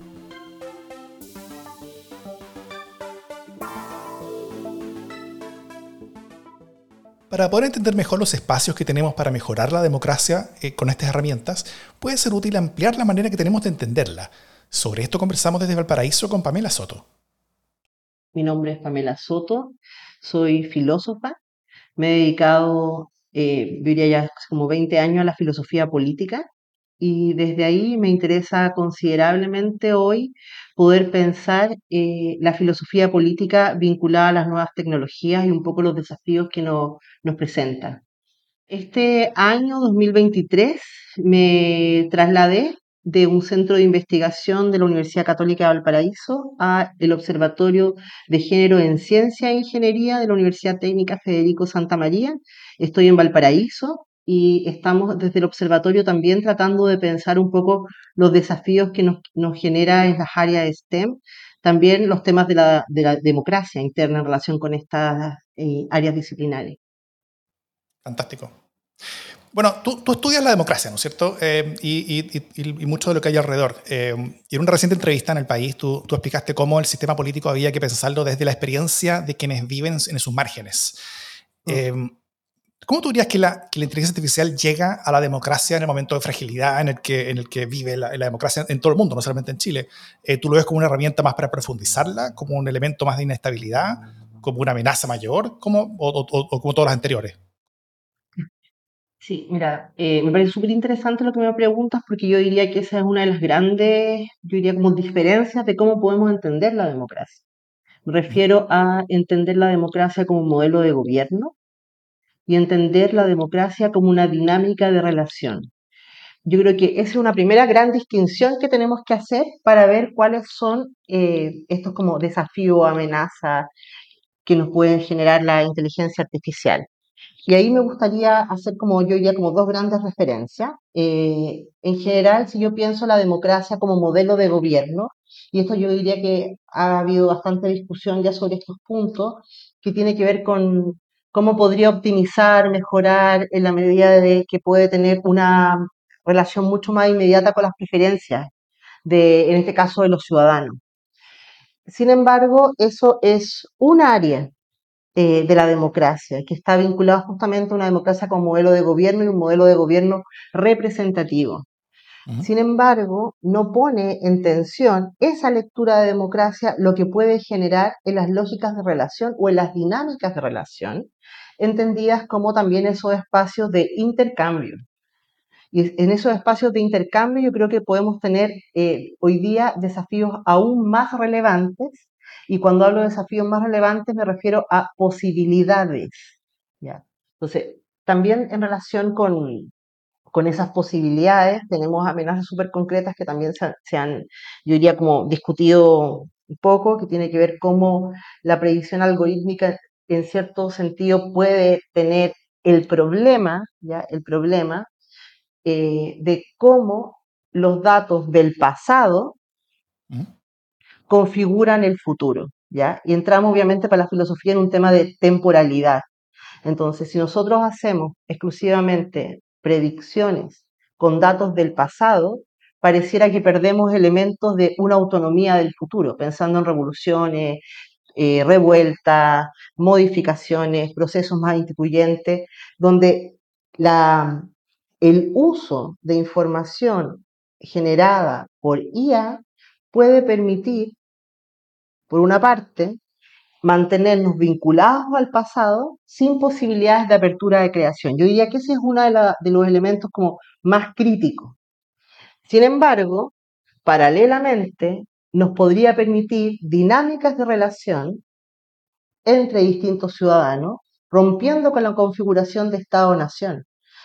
Speaker 1: Para poder entender mejor los espacios que tenemos para mejorar la democracia eh, con estas herramientas, puede ser útil ampliar la manera que tenemos de entenderla. Sobre esto conversamos desde Valparaíso con Pamela Soto.
Speaker 5: Mi nombre es Pamela Soto, soy filósofa, me he dedicado, eh, diría ya como 20 años a la filosofía política y desde ahí me interesa considerablemente hoy poder pensar eh, la filosofía política vinculada a las nuevas tecnologías y un poco los desafíos que nos presentan. Este año 2023 me trasladé de un centro de investigación de la Universidad Católica de Valparaíso a el Observatorio de Género en Ciencia e Ingeniería de la Universidad Técnica Federico Santa María. Estoy en Valparaíso y estamos desde el observatorio también tratando de pensar un poco los desafíos que nos, nos genera en las áreas de STEM, también los temas de la, de la democracia interna en relación con estas eh, áreas disciplinares.
Speaker 1: Fantástico. Bueno, tú, tú, estudias la democracia, ¿no es cierto? Eh, y, y, y, mucho de lo que hay alrededor. Eh, y en una reciente entrevista en el país, tú, tú, explicaste cómo el sistema político había que pensarlo desde la experiencia de quienes viven en sus márgenes. Mm. Eh, ¿Cómo tú dirías que la, que la, inteligencia artificial llega a la democracia en el momento de fragilidad en el que, en el que vive la, democracia en todo el mundo, no solamente en Chile? Eh, ¿Tú lo ves como una herramienta más para profundizarla, como un elemento más de inestabilidad, como una amenaza mayor, como, o como todas las anteriores?
Speaker 5: Sí, mira, eh, me parece súper interesante lo que me preguntas porque yo diría que esa es una de las grandes, yo diría como diferencias de cómo podemos entender la democracia. Me refiero a entender la democracia como un modelo de gobierno y entender la democracia como una dinámica de relación. Yo creo que esa es una primera gran distinción que tenemos que hacer para ver cuáles son eh, estos como desafíos o amenazas que nos pueden generar la inteligencia artificial. Y ahí me gustaría hacer como yo diría como dos grandes referencias. Eh, en general, si yo pienso la democracia como modelo de gobierno, y esto yo diría que ha habido bastante discusión ya sobre estos puntos, que tiene que ver con cómo podría optimizar, mejorar en la medida de que puede tener una relación mucho más inmediata con las preferencias de, en este caso, de los ciudadanos. Sin embargo, eso es un área eh, de la democracia, que está vinculado justamente a una democracia como modelo de gobierno y un modelo de gobierno representativo. Sin embargo, no pone en tensión esa lectura de democracia lo que puede generar en las lógicas de relación o en las dinámicas de relación, entendidas como también esos espacios de intercambio. Y en esos espacios de intercambio yo creo que podemos tener eh, hoy día desafíos aún más relevantes y cuando hablo de desafíos más relevantes me refiero a posibilidades. Entonces, también en relación con, con esas posibilidades tenemos amenazas súper concretas que también se, han, yo diría, como discutido un poco, que tiene que ver cómo la predicción algorítmica en cierto sentido puede tener el problema, ¿ya? El problema eh, de cómo los datos del pasado configuran el futuro, ¿ya? Y entramos obviamente para la filosofía en un tema de temporalidad. Entonces, si nosotros hacemos exclusivamente predicciones con datos del pasado, pareciera que perdemos elementos de una autonomía del futuro, pensando en revoluciones, eh, revueltas, modificaciones, procesos más instituyentes, donde la, el uso de información generada por IA puede permitir, por una parte, mantenernos vinculados al pasado sin posibilidades de apertura de creación. Yo diría que ese es uno de, los elementos como más críticos. Sin embargo, paralelamente, nos podría permitir dinámicas de relación entre distintos ciudadanos, rompiendo con la configuración de Estado-Nación,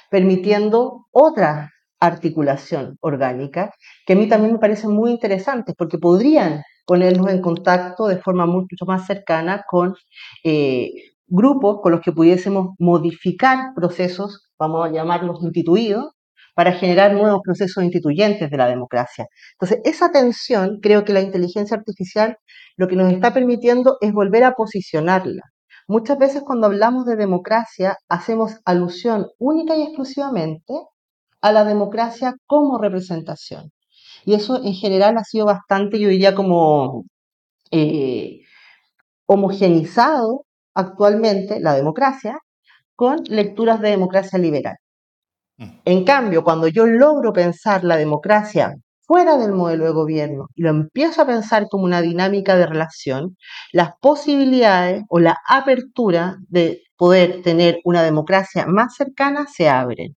Speaker 5: permitiendo otras articulación orgánica, que a mí también me parecen muy interesantes porque podrían ponernos en contacto de forma mucho más cercana con eh, grupos con los que pudiésemos modificar procesos, vamos a llamarlos instituidos, para generar nuevos procesos instituyentes de la democracia. Entonces, esa tensión, creo que la inteligencia artificial lo que nos está permitiendo es volver a posicionarla. Muchas veces cuando hablamos de democracia hacemos alusión única y exclusivamente a la democracia como representación. Y eso en general ha sido bastante, yo diría, como eh, homogenizado actualmente la democracia con lecturas de democracia liberal. Mm. En cambio, cuando yo logro pensar la democracia fuera del modelo de gobierno y lo empiezo a pensar como una dinámica de relación, las posibilidades o la apertura de poder tener una democracia más cercana se abren.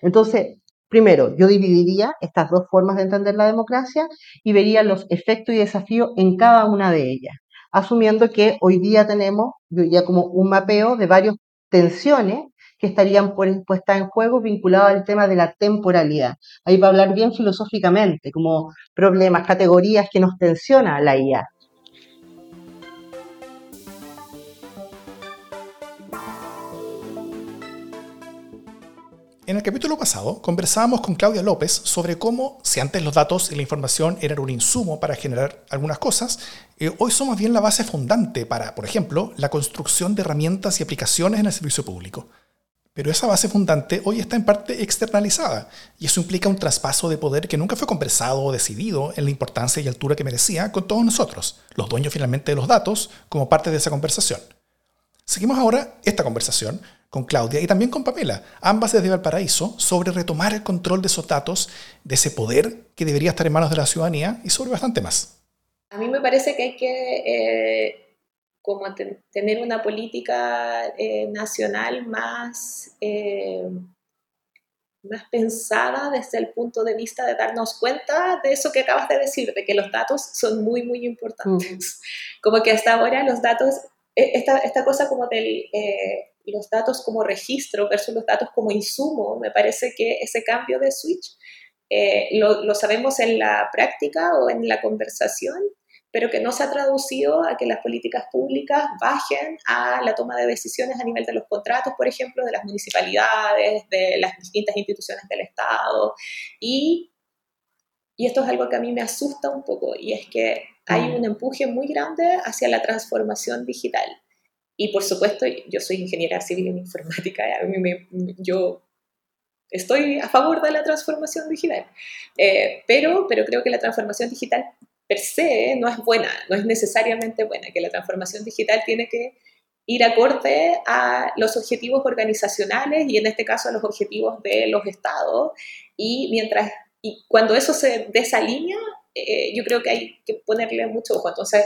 Speaker 5: Entonces, Primero, yo dividiría estas dos formas de entender la democracia y vería los efectos y desafíos en cada una de ellas, asumiendo que hoy día tenemos, yo diría como un mapeo de varias tensiones que estarían puestas en juego vinculadas al tema de la temporalidad. Ahí va a hablar bien filosóficamente, como problemas, categorías que nos tensiona la IA.
Speaker 1: En el capítulo pasado conversábamos con Claudia López sobre cómo, si antes los datos y la información eran un insumo para generar algunas cosas, eh, hoy son más bien la base fundante para, por ejemplo, la construcción de herramientas y aplicaciones en el servicio público. Pero esa base fundante hoy está en parte externalizada, y eso implica un traspaso de poder que nunca fue conversado o decidido en la importancia y altura que merecía con todos nosotros, los dueños finalmente de los datos, como parte de esa conversación. Seguimos ahora esta conversación con Claudia y también con Pamela, ambas desde Valparaíso, sobre retomar el control de esos datos, de ese poder que debería estar en manos de la ciudadanía y sobre bastante más.
Speaker 6: A mí me parece que hay que eh, como tener una política eh, nacional más, eh, más pensada desde el punto de vista de darnos cuenta de eso que acabas de decir, de que los datos son muy, muy importantes. Como que hasta ahora los datos, esta, esta cosa como del los datos como registro versus los datos como insumo, me parece que ese cambio de switch eh, lo, sabemos en la práctica o en la conversación, pero que no se ha traducido a que las políticas públicas bajen a la toma de decisiones a nivel de los contratos, por ejemplo, de las municipalidades, de las distintas instituciones del Estado. Y, y esto es algo que a mí me asusta un poco, y es que hay mm. un empuje muy grande hacia la transformación digital. Y por supuesto, yo soy ingeniera civil en informática, a mí me, yo estoy a favor de la transformación digital, eh, pero, pero creo que la transformación digital per se no es buena, no es necesariamente buena, que la transformación digital tiene que ir acorde a los objetivos organizacionales y en este caso a los objetivos de los estados y mientras y cuando eso se desalinea eh, yo creo que hay que ponerle mucho ojo entonces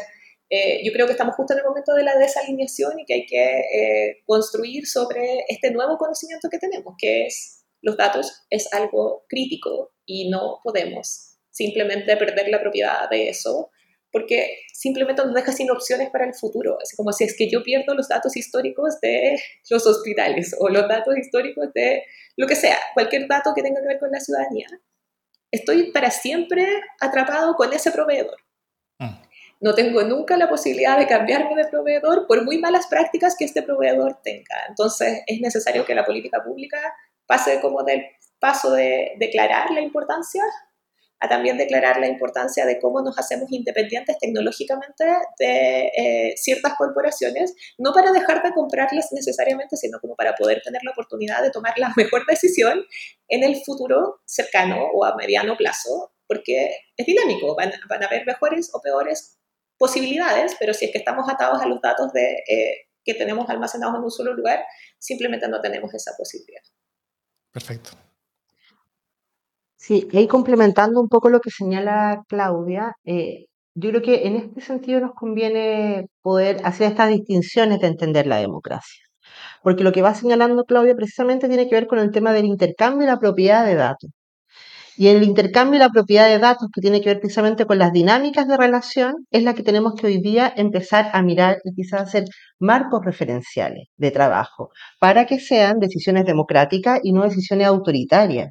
Speaker 6: eh, yo creo que estamos justo en el momento de la desalineación y que hay que eh, construir sobre este nuevo conocimiento que tenemos, que es los datos es algo crítico y no podemos simplemente perder la propiedad de eso porque simplemente nos deja sin opciones para el futuro. Así como si es que yo pierdo los datos históricos de los hospitales o los datos históricos de lo que sea, cualquier dato que tenga que ver con la ciudadanía, estoy para siempre atrapado con ese proveedor. Mm no tengo nunca la posibilidad de cambiarme de proveedor por muy malas prácticas que este proveedor tenga. Entonces es necesario que la política pública pase como del paso de declarar la importancia a también declarar la importancia de cómo nos hacemos independientes tecnológicamente de eh, ciertas corporaciones, no para dejar de comprarlas necesariamente, sino como para poder tener la oportunidad de tomar la mejor decisión en el futuro cercano o a mediano plazo, porque es dinámico, van, van a haber mejores o peores posibilidades, pero si es que estamos atados a los datos de, eh, que tenemos almacenados en un solo lugar, simplemente no tenemos esa posibilidad.
Speaker 1: Perfecto.
Speaker 5: Sí, y ahí complementando un poco lo que señala Claudia, eh, yo creo que en este sentido nos conviene poder hacer estas distinciones de entender la democracia. Porque lo que va señalando Claudia precisamente tiene que ver con el tema del intercambio y la propiedad de datos. Y el intercambio y la propiedad de datos, que tiene que ver precisamente con las dinámicas de relación, es la que tenemos que hoy día empezar a mirar y quizás hacer marcos referenciales de trabajo para que sean decisiones democráticas y no decisiones autoritarias,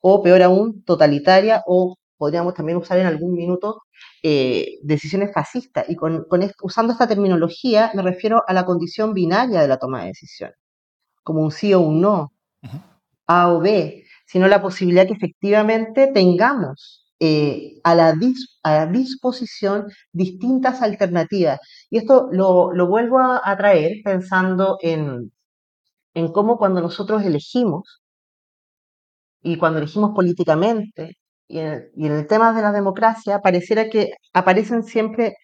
Speaker 5: o peor aún, totalitarias, o podríamos también usar en algún minuto eh, decisiones fascistas. Y con, usando esta terminología me refiero a la condición binaria de la toma de decisiones, como un sí o un no, A o B sino la posibilidad que efectivamente tengamos eh, a, la disposición distintas alternativas. Y esto lo, vuelvo a, traer pensando en, cómo cuando nosotros elegimos y cuando elegimos políticamente y en, y en el tema de la democracia, pareciera que aparecen siempre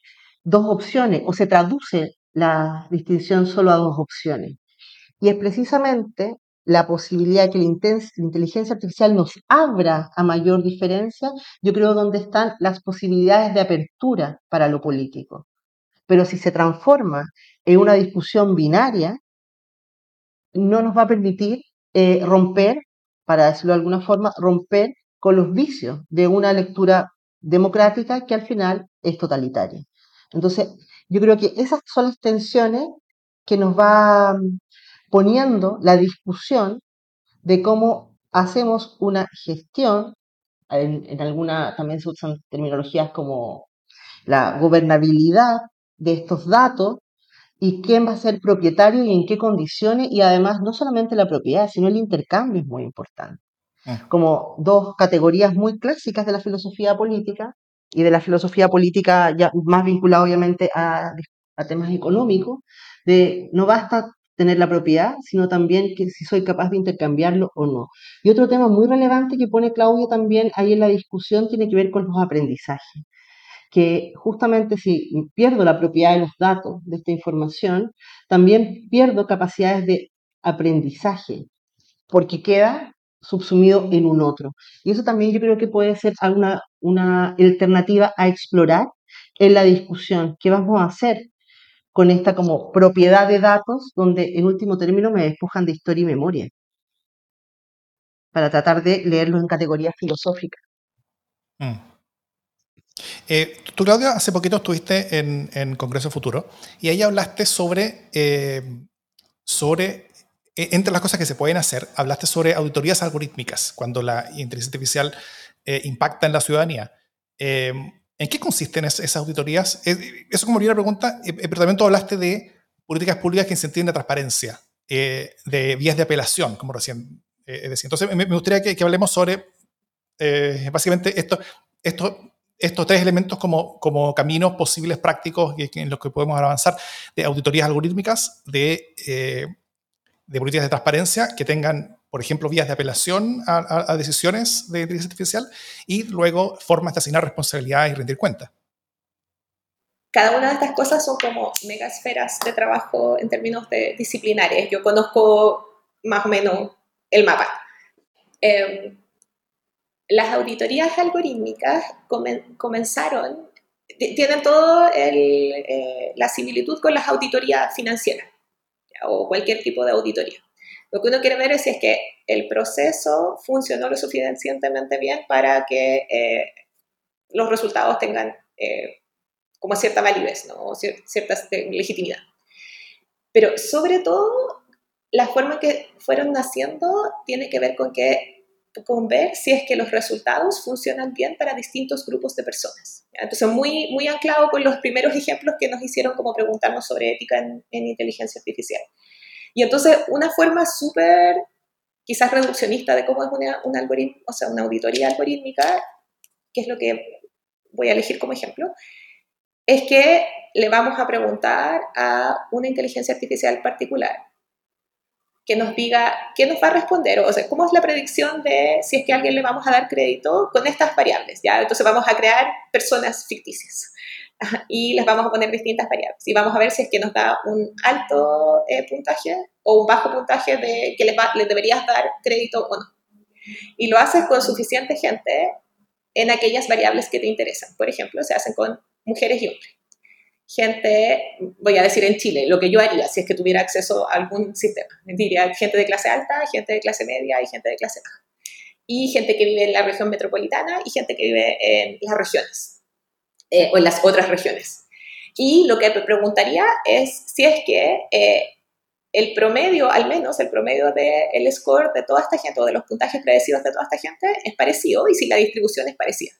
Speaker 5: dos opciones o se traduce la distinción solo a dos opciones. Y es precisamente la posibilidad que la inteligencia artificial nos abra a mayor diferencia, yo creo donde están las posibilidades de apertura para lo político. Pero si se transforma en una discusión binaria, no nos va a permitir eh, romper para decirlo de alguna forma, romper con los vicios de una lectura democrática que al final es totalitaria. Entonces, yo creo que esas son las tensiones que nos va mm, poniendo la discusión de cómo hacemos una gestión, en, en alguna también se usan terminologías como la gobernabilidad de estos datos y quién va a ser propietario y en qué condiciones y además no solamente la propiedad, sino el intercambio es muy importante. Mm. Como dos categorías muy clásicas de la filosofía política y de la filosofía política ya más vinculada obviamente a, a temas económicos, de no basta tener la propiedad, sino también que si soy capaz de intercambiarlo o no. Y otro tema muy relevante que pone Claudia también ahí en la discusión tiene que ver con los aprendizajes que justamente si pierdo la propiedad de los datos de esta información, también pierdo capacidades de aprendizaje, porque queda subsumido en un otro. Y eso también yo creo que puede ser alguna, una alternativa a explorar en la discusión. ¿Qué vamos a hacer con esta como propiedad de datos donde en último término me despojan de historia y memoria? Para tratar de leerlo en categorías filosóficas.
Speaker 1: Mm. Eh, tú, Claudia, hace poquito estuviste en, Congreso Futuro y ahí hablaste sobre, eh, sobre, e, entre las cosas que se pueden hacer, hablaste sobre auditorías algorítmicas cuando la inteligencia artificial eh, impacta en la ciudadanía. ¿En qué consisten esas auditorías? Eso como primera pregunta, pero también tú hablaste de políticas públicas que incentiven la transparencia, de vías de apelación, como recién decía. Entonces, me, gustaría que, que, hablemos sobre, básicamente, esto, esto estos tres elementos como, como caminos posibles prácticos en los que podemos avanzar de auditorías algorítmicas, de, eh, de políticas de transparencia que tengan, por ejemplo, vías de apelación a, decisiones de inteligencia artificial y luego formas de asignar responsabilidades y rendir cuentas.
Speaker 6: Cada una de estas cosas son como megasferas de trabajo en términos de disciplinares. Yo conozco más o menos el mapa. Eh, las auditorías algorítmicas comenzaron, tienen todo eh, la similitud con las auditorías financieras o cualquier tipo de auditoría. Lo que uno quiere ver es si es que el proceso funcionó lo suficientemente bien para que eh, los resultados tengan eh, como cierta validez, ¿no? o cierta este, legitimidad. Pero sobre todo, la forma que fueron naciendo tiene que ver con que con ver si es que los resultados funcionan bien para distintos grupos de personas. Entonces, muy, muy anclado con los primeros ejemplos que nos hicieron como preguntarnos sobre ética en, inteligencia artificial. Y entonces, una forma súper, quizás reduccionista de cómo es una, un algoritmo, o sea, una auditoría algorítmica, que es lo que voy a elegir como ejemplo, es que le vamos a preguntar a una inteligencia artificial particular que nos diga qué nos va a responder, o sea, cómo es la predicción de si es que a alguien le vamos a dar crédito con estas variables, ¿ya? Entonces vamos a crear personas ficticias y les vamos a poner distintas variables y vamos a ver si es que nos da un alto eh, puntaje o un bajo puntaje de que les, les deberías dar crédito o no. Y lo haces con suficiente gente en aquellas variables que te interesan. Por ejemplo, se hacen con mujeres y hombres gente, voy a decir en Chile, lo que yo haría si es que tuviera acceso a algún sistema. Diría gente de clase alta, gente de clase media y gente de clase baja. Y gente que vive en la región metropolitana y gente que vive en las regiones eh, o en las otras regiones. Y lo que preguntaría es si es que eh, el promedio, al menos el promedio del score de toda esta gente o de los puntajes predecidos de toda esta gente es parecido y si la distribución es parecida.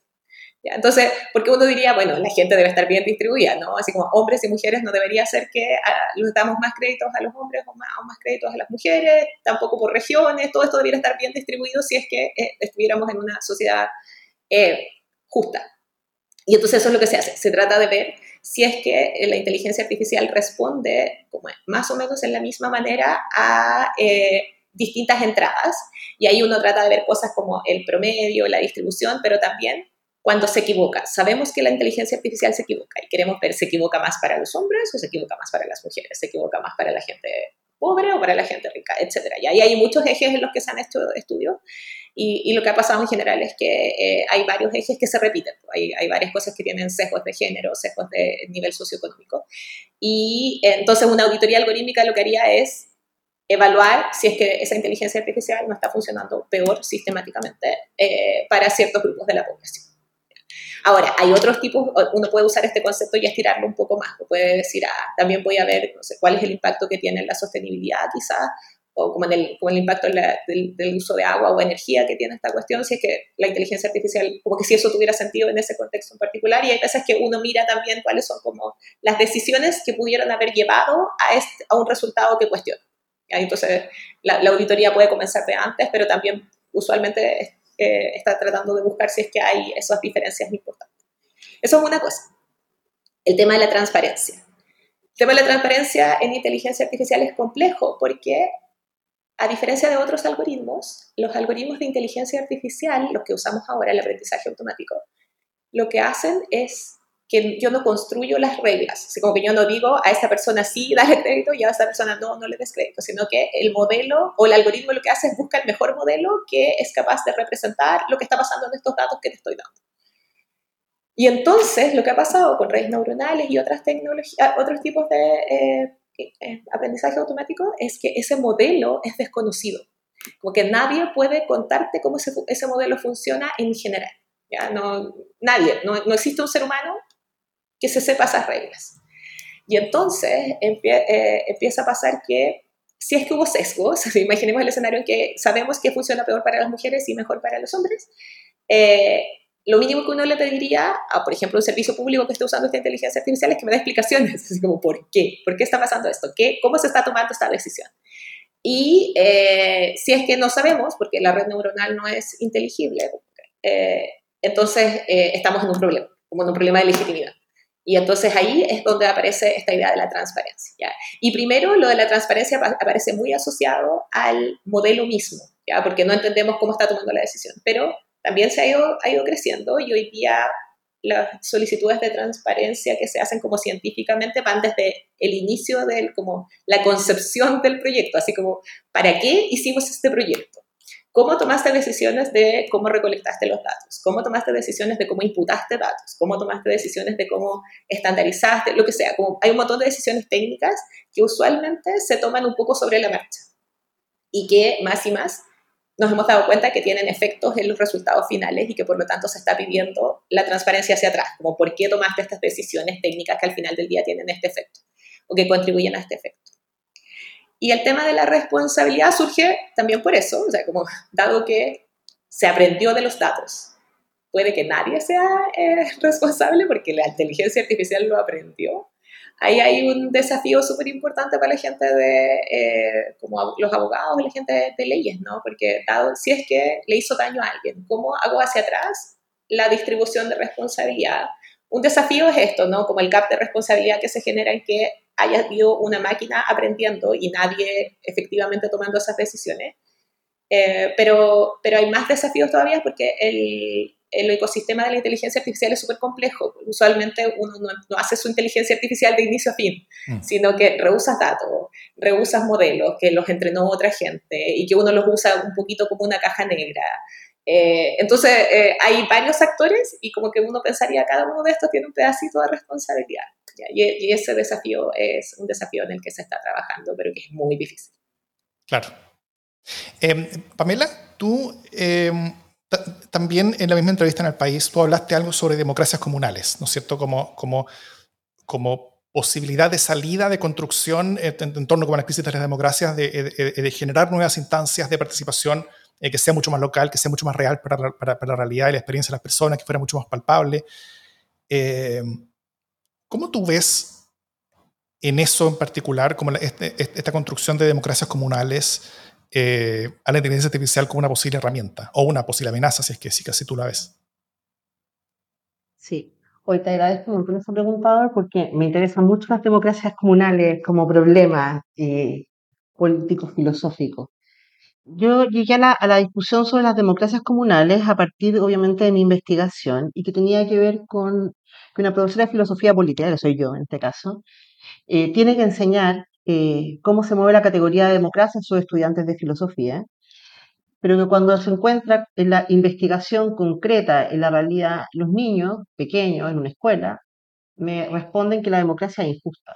Speaker 6: Entonces, porque uno diría, bueno, la gente debe estar bien distribuida, ¿no? Así como hombres y mujeres no debería ser que ah, les damos más créditos a los hombres o más, créditos a las mujeres, tampoco por regiones, todo esto debería estar bien distribuido si es que eh, estuviéramos en una sociedad eh, justa. Y entonces eso es lo que se hace, se trata de ver si es que la inteligencia artificial responde como más o menos en la misma manera a eh, distintas entradas, y ahí uno trata de ver cosas como el promedio, la distribución, pero también cuando se equivoca. Sabemos que la inteligencia artificial se equivoca y queremos ver, ¿se equivoca más para los hombres o se equivoca más para las mujeres? ¿Se equivoca más para la gente pobre o para la gente rica? Etcétera. Y ahí hay muchos ejes en los que se han hecho estudios y, lo que ha pasado en general es que eh, hay varios ejes que se repiten. Hay, hay, varias cosas que tienen sesgos de género, sesgos de nivel socioeconómico. Y entonces una auditoría algorítmica lo que haría es evaluar si es que esa inteligencia artificial no está funcionando peor sistemáticamente eh, para ciertos grupos de la población. Ahora, hay otros tipos, uno puede usar este concepto y estirarlo un poco más. Puede decir, ah, también voy a ver no sé, cuál es el impacto que tiene en la sostenibilidad, quizás, o como en el, el impacto del, uso de agua o energía que tiene esta cuestión, si es que la inteligencia artificial, como que si eso tuviera sentido en ese contexto en particular, y hay veces que uno mira también cuáles son como las decisiones que pudieron haber llevado a, este, a un resultado que cuestiona. Entonces, la, auditoría puede comenzar de antes, pero también usualmente está tratando de buscar si es que hay esas diferencias importantes. Eso es una cosa. El tema de la transparencia. El tema de la transparencia en inteligencia artificial es complejo porque a diferencia de otros algoritmos, los algoritmos de inteligencia artificial, los que usamos ahora, el aprendizaje automático, lo que hacen es que yo no construyo las reglas, así como que yo no digo a esta persona sí, dale crédito y a esta persona no, no le des crédito, sino que el modelo o el algoritmo lo que hace es buscar el mejor modelo que es capaz de representar lo que está pasando en estos datos que te estoy dando. Y entonces lo que ha pasado con redes neuronales y otras tecnologías, otros tipos de eh, eh, aprendizaje automático es que ese modelo es desconocido. Como que nadie puede contarte cómo ese, ese modelo funciona en general. ¿ya? No, nadie, no, no, existe un ser humano que se sepa esas reglas. Y entonces eh, empieza a pasar que si es que hubo sesgos, imaginemos el escenario en que sabemos que funciona peor para las mujeres y mejor para los hombres, eh, lo mínimo que uno le pediría a, por ejemplo, un servicio público que esté usando esta inteligencia artificial es que me dé explicaciones, así como, ¿por qué? ¿Por qué está pasando esto? ¿Qué, ¿Cómo se está tomando esta decisión? Y eh, si es que no sabemos, porque la red neuronal no es inteligible, entonces estamos en un problema, como en un problema de legitimidad. Y entonces ahí es donde aparece esta idea de la transparencia. Y primero lo de la transparencia aparece muy asociado al modelo mismo, porque no entendemos cómo está tomando la decisión. Pero también se ha ido, ha ido creciendo y hoy día las solicitudes de transparencia que se hacen como científicamente van desde el inicio de como la concepción del proyecto, así como, ¿para qué hicimos este proyecto? ¿Cómo tomaste decisiones de cómo recolectaste los datos? ¿Cómo tomaste decisiones de cómo imputaste datos? ¿Cómo tomaste decisiones de cómo estandarizaste? Lo que sea. Como hay un montón de decisiones técnicas que usualmente se toman un poco sobre la marcha y que más y más nos hemos dado cuenta que tienen efectos en los resultados finales y que por lo tanto se está pidiendo la transparencia hacia atrás, como por qué tomaste estas decisiones técnicas que al final del día tienen este efecto o que contribuyen a este efecto. Y el tema de la responsabilidad surge también por eso, o sea, como dado que se aprendió de los datos, puede que nadie sea eh, responsable porque la inteligencia artificial lo aprendió, ahí hay un desafío súper importante para la gente de, eh, como los abogados la gente de, leyes, ¿no? Porque dado, si es que le hizo daño a alguien, ¿cómo hago hacia atrás la distribución de responsabilidad? Un desafío es esto, ¿no? Como el gap de responsabilidad que se genera en que haya habido una máquina aprendiendo y nadie efectivamente tomando esas decisiones. Eh, pero, pero hay más desafíos todavía porque el, el ecosistema de la inteligencia artificial es súper complejo. Usualmente uno no, hace su inteligencia artificial de inicio a fin, mm. sino que rehusas datos, rehusas modelos que los entrenó otra gente y que uno los usa un poquito como una caja negra. Eh, entonces, eh, hay varios actores y como que uno pensaría, cada uno de estos tiene un pedacito de responsabilidad. Y, y, ese desafío es un desafío en el que se está trabajando, pero que es muy difícil.
Speaker 1: Claro. Em, Pamela, tú em, también en la misma entrevista en el país, tú hablaste algo sobre democracias comunales, ¿no es cierto? Como, como, como posibilidad de salida, de construcción en, torno a la crisis de las democracias, de, de, generar nuevas instancias de participación eh, que sea mucho más local, que sea mucho más real para, para, para, la realidad y la experiencia de las personas, que fuera mucho más palpable. Eh, ¿Cómo tú ves en eso en particular, como este, este, esta construcción de democracias comunales? Eh, a la inteligencia artificial como una posible herramienta o una posible amenaza, si es que sí, casi tú la ves.
Speaker 5: Sí, hoy te agradezco mucho esa pregunta porque me interesan mucho las democracias comunales como problema eh, político filosófico. Yo llegué a la, a la, discusión sobre las democracias comunales a partir, obviamente, de mi investigación y que tenía que ver con que una profesora de filosofía política, que soy yo en este caso, eh, tiene que enseñar eh, cómo se mueve la categoría de democracia son estudiantes de filosofía, pero que cuando se encuentra en la investigación concreta en la realidad, los niños pequeños en una escuela me responden que la democracia es injusta.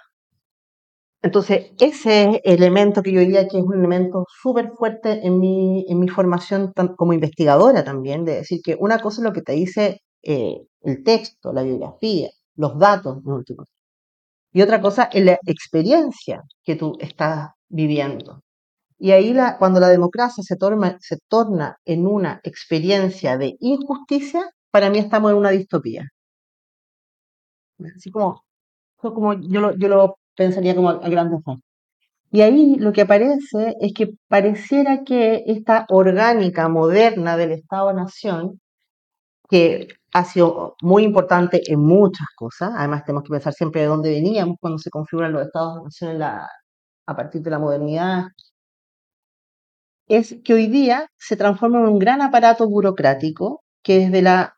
Speaker 5: entonces, ese elemento que yo diría que es un elemento súper fuerte en mi, en mi formación como investigadora también, de decir que una cosa es lo que te dice eh, el texto, la biografía, los datos, en último. Y otra cosa es la experiencia que tú estás viviendo. Y ahí la, cuando la democracia se torna, se torna en una experiencia de injusticia, para mí estamos en una distopía. Así como, como yo, lo, yo lo pensaría como a, grandes rasgos. Y ahí lo que aparece es que pareciera que esta orgánica moderna del Estado-Nación, que ha sido muy importante en muchas cosas, además tenemos que pensar siempre de dónde veníamos cuando se configuran los Estados-Nación a partir de la modernidad, es que hoy día se transforma en un gran aparato burocrático que desde la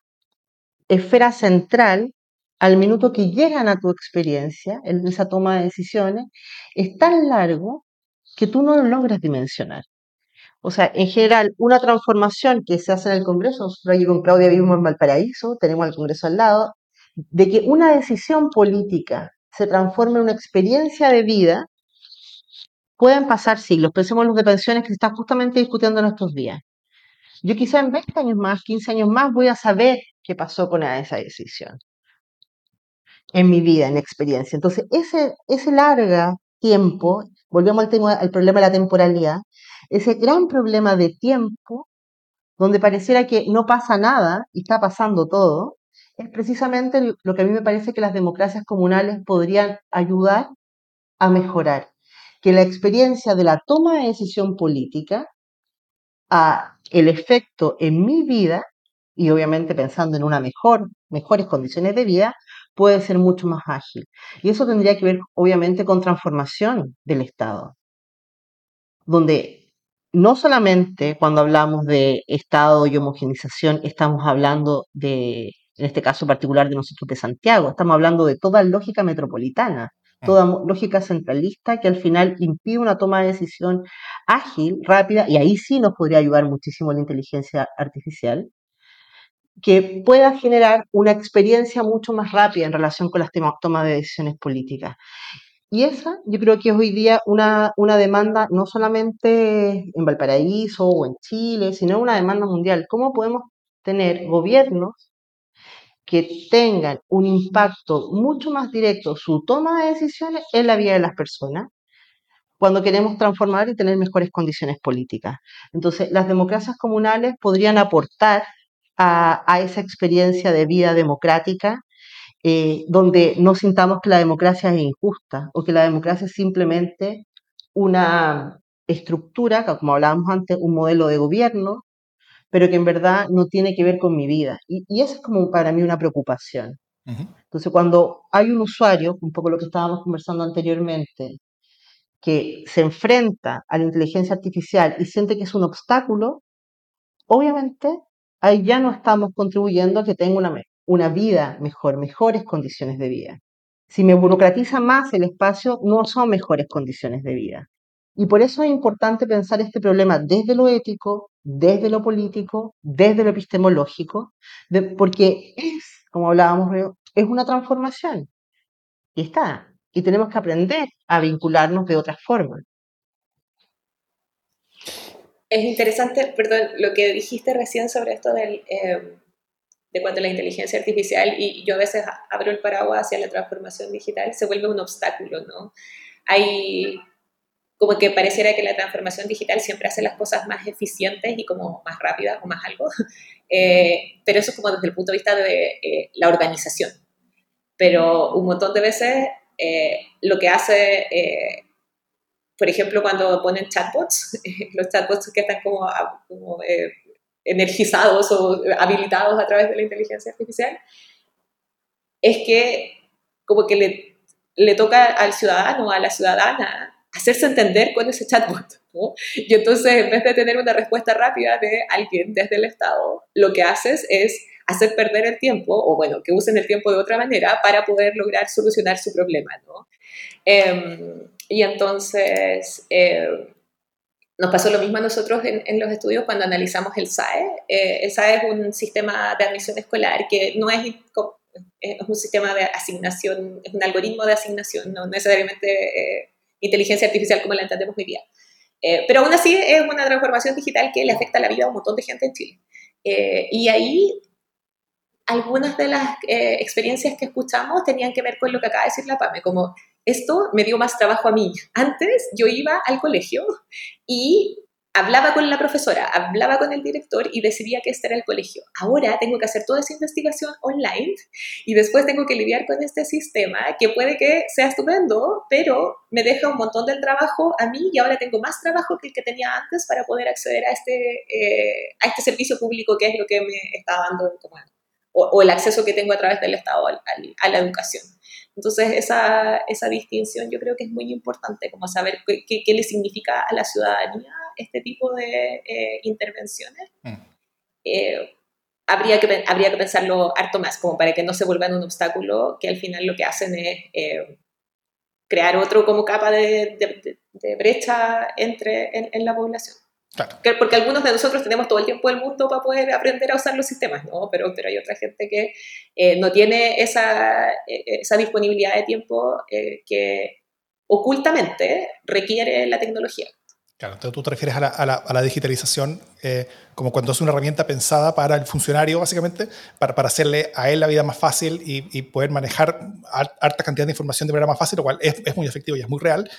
Speaker 5: esfera central, al minuto que llegan a tu experiencia, en esa toma de decisiones, es tan largo que tú no lo logras dimensionar. O sea, en general, una transformación que se hace en el Congreso, nosotros aquí con Claudia vivimos en Valparaíso, tenemos el Congreso al lado, de que una decisión política se transforme en una experiencia de vida, Pueden pasar siglos. Pensemos en los de pensiones que se están justamente discutiendo en estos días. Yo quizá en 20 años más, 15 años más, voy a saber qué pasó con esa decisión en mi vida, en experiencia. Entonces, ese, ese largo tiempo, volvemos al, tema, al problema de la temporalidad, ese gran problema de tiempo, donde pareciera que no pasa nada y está pasando todo, es precisamente lo que a mí me parece que las democracias comunales podrían ayudar a mejorar que la experiencia de la toma de decisión política a el efecto en mi vida y obviamente pensando en una mejor, mejores condiciones de vida, puede ser mucho más ágil. Y eso tendría que ver obviamente con transformación del Estado, donde no solamente cuando hablamos de Estado y homogenización estamos hablando de, en este caso particular de nosotros de Santiago, estamos hablando de toda lógica metropolitana, toda lógica centralista que al final impide una toma de decisión ágil, rápida, y ahí sí nos podría ayudar muchísimo la inteligencia artificial, que pueda generar una experiencia mucho más rápida en relación con las tomas de decisiones políticas. Y esa yo creo que es hoy día una, una demanda no solamente en Valparaíso o en Chile, sino una demanda mundial. ¿Cómo podemos tener gobiernos que tengan un impacto mucho más directo su toma de decisiones en la vida de las personas cuando queremos transformar y tener mejores condiciones políticas. Entonces, las democracias comunales podrían aportar a, esa experiencia de vida democrática eh, donde no sintamos que la democracia es injusta o que la democracia es simplemente una estructura, como hablábamos antes, un modelo de gobierno pero que en verdad no tiene que ver con mi vida. Y, y eso es como para mí una preocupación. Entonces, cuando hay un usuario, un poco lo que estábamos conversando anteriormente, que se enfrenta a la inteligencia artificial y siente que es un obstáculo, obviamente ahí ya no estamos contribuyendo a que tenga una, una vida mejor, mejores condiciones de vida. Si me burocratiza más el espacio, no son mejores condiciones de vida. Y por eso es importante pensar este problema desde lo ético, desde lo político, desde lo epistemológico, porque es, como hablábamos, es una transformación. Y está. Y tenemos que aprender a vincularnos de otra forma.
Speaker 6: Es interesante, perdón, lo que dijiste recién sobre esto del, eh, de cuando la inteligencia artificial, y yo a veces abro el paraguas hacia la transformación digital, se vuelve un obstáculo, ¿no? Hay como que pareciera que la transformación digital siempre hace las cosas más eficientes y como más rápidas o más algo, eh, pero eso es como desde el punto de vista de eh, la organización. Pero un montón de veces eh, lo que hace, por ejemplo, cuando ponen chatbots, los chatbots que están como, como energizados o habilitados a través de la inteligencia artificial, es que como que le, le toca al ciudadano a la ciudadana hacerse entender con ese chatbot. Y entonces, en vez de tener una respuesta rápida de alguien desde el Estado, lo que haces es hacer perder el tiempo, o bueno, que usen el tiempo de otra manera para poder lograr solucionar su problema. ¿no? Em, y entonces, eh, nos pasó lo mismo a nosotros en, los estudios cuando analizamos el SAE. Eh, el SAE es un sistema de admisión escolar que no es, es un sistema de asignación, es un algoritmo de asignación, no necesariamente... Eh, inteligencia artificial como la entendemos hoy día. Eh, pero aún así es una transformación digital que le afecta la vida a un montón de gente en Chile. Eh, y ahí algunas de las eh, experiencias que escuchamos tenían que ver con lo que acaba de decir la PAME, como esto me dio más trabajo a mí. Antes yo iba al colegio y hablaba con la profesora, hablaba con el director y decidía que este era el colegio. Ahora tengo que hacer toda esa investigación online y después tengo que lidiar con este sistema que puede que sea estupendo, pero me deja un montón del trabajo a mí y ahora tengo más trabajo que el que tenía antes para poder acceder a este, eh, a este servicio público que es lo que me está dando como, o, el acceso que tengo a través del Estado a la educación. Entonces, esa, esa, distinción yo creo que es muy importante, como saber qué, qué, le significa a la ciudadanía este tipo de eh, intervenciones. Mm. Eh, habría, que, habría que pensarlo harto más, como para que no se vuelvan un obstáculo, que al final lo que hacen es eh, crear otro como capa de, de, brecha entre, en la población. Porque algunos de nosotros tenemos todo el tiempo del mundo para poder aprender a usar los sistemas, ¿no? Pero, pero hay otra gente que eh, no tiene esa, eh, esa disponibilidad de tiempo eh, que ocultamente requiere la tecnología.
Speaker 1: Claro, entonces tú te refieres a la, a la, a la digitalización como cuando es una herramienta pensada para el funcionario, básicamente, para, para hacerle a él la vida más fácil y, y poder manejar harta cantidad de información de manera más fácil, lo cual es, es muy efectivo y es muy real,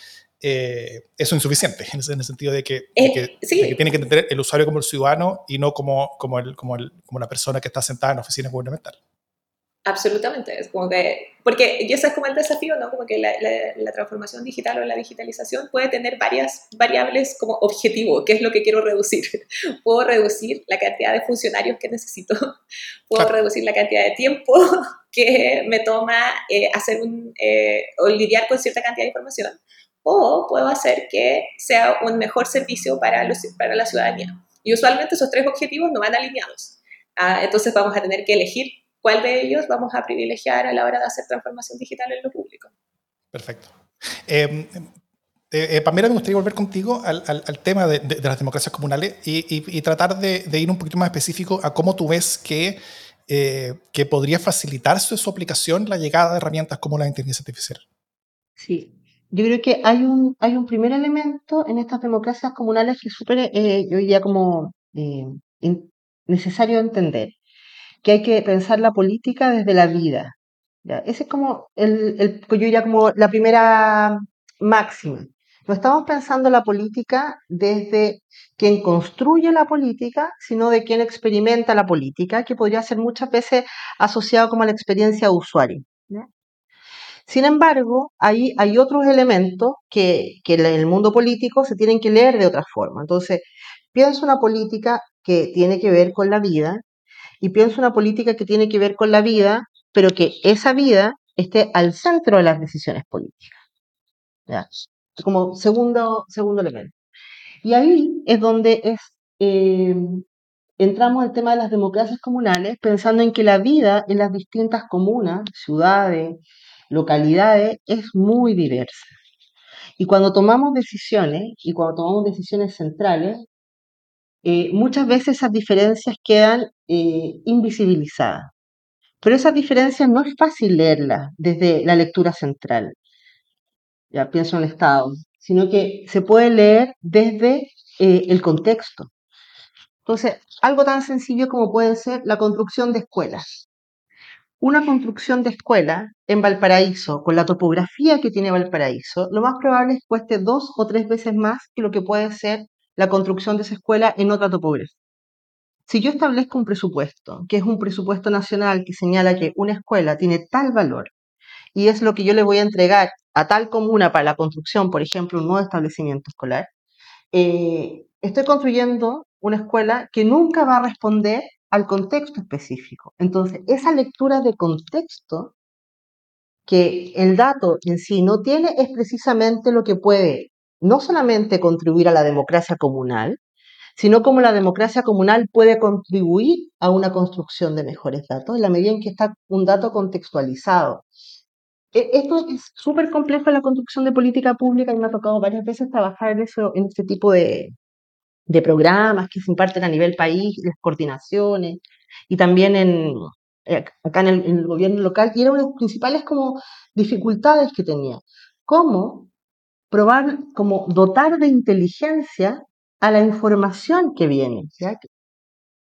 Speaker 1: eh, eso es insuficiente, en, el sentido de que, eh, tiene que entender el usuario como el ciudadano y no como, como, el, como, el, como la persona que está sentada en oficinas gubernamentales.
Speaker 6: Absolutamente, es como que, porque ese es como el desafío, ¿no? Como que la, la, transformación digital o la digitalización puede tener varias variables como objetivo, qué es lo que quiero reducir. Puedo reducir la cantidad de funcionarios que necesito, puedo reducir la cantidad de tiempo que me toma eh, hacer un, o lidiar con cierta cantidad de información, o puedo hacer que sea un mejor servicio para, los, para la ciudadanía. Y usualmente esos tres objetivos no van alineados. Ah, entonces vamos a tener que elegir cuál de ellos vamos a privilegiar a la hora de hacer transformación digital en lo público.
Speaker 1: Perfecto. Eh, eh, eh Pamela, me gustaría volver contigo al, al, tema de, de, las democracias comunales y, y, tratar de, de, ir un poquito más específico a cómo tú ves que, eh, que podría facilitarse su aplicación la llegada de herramientas como la inteligencia artificial.
Speaker 5: Sí, yo creo que hay un, hay un primer elemento en estas democracias comunales que es súper, eh, yo diría como eh, necesario entender, que hay que pensar la política desde la vida. Ese es como el, el, yo diría como la primera máxima. No estamos pensando la política desde quien construye la política, sino de quien experimenta la política, que podría ser muchas veces asociado como a la experiencia de usuario. Sin embargo, hay otros elementos que, que en el mundo político se tienen que leer de otra forma. Entonces, pienso una política que tiene que ver con la vida y pienso una política que tiene que ver con la vida, pero que esa vida esté al centro de las decisiones políticas. ¿Ya? Como segundo, segundo elemento. Y ahí es donde es, eh, entramos al tema de las democracias comunales, pensando en que la vida en las distintas comunas, ciudades, localidades es muy diversa. Y cuando tomamos decisiones, y cuando tomamos decisiones centrales, eh, muchas veces esas diferencias quedan eh, invisibilizadas. Pero esas diferencias no es fácil leerlas desde la lectura central. Ya pienso en el Estado, sino que se puede leer desde eh, el contexto. Entonces, algo tan sencillo como puede ser la construcción de escuelas una construcción de escuela en Valparaíso, con la topografía que tiene Valparaíso, lo más probable es que cueste dos o tres veces más que lo que puede ser la construcción de esa escuela en otra topografía. Si yo establezco un presupuesto, que es un presupuesto nacional que señala que una escuela tiene tal valor y es lo que yo le voy a entregar a tal comuna para la construcción, por ejemplo, un nuevo establecimiento escolar, eh, estoy construyendo una escuela que nunca va a responder al contexto específico. Entonces, esa lectura de contexto que el dato en sí no tiene es precisamente lo que puede no solamente contribuir a la democracia comunal, sino como la democracia comunal puede contribuir a una construcción de mejores datos en la medida en que está un dato contextualizado. E, esto es súper complejo en la construcción de política pública y me ha tocado varias veces trabajar en, eso, en este tipo de, de programas que se imparten a nivel país, las coordinaciones, y también en, eh, acá en el, gobierno local, y era una de las principales como dificultades que tenía. ¿Cómo probar, como dotar de inteligencia a la información que viene.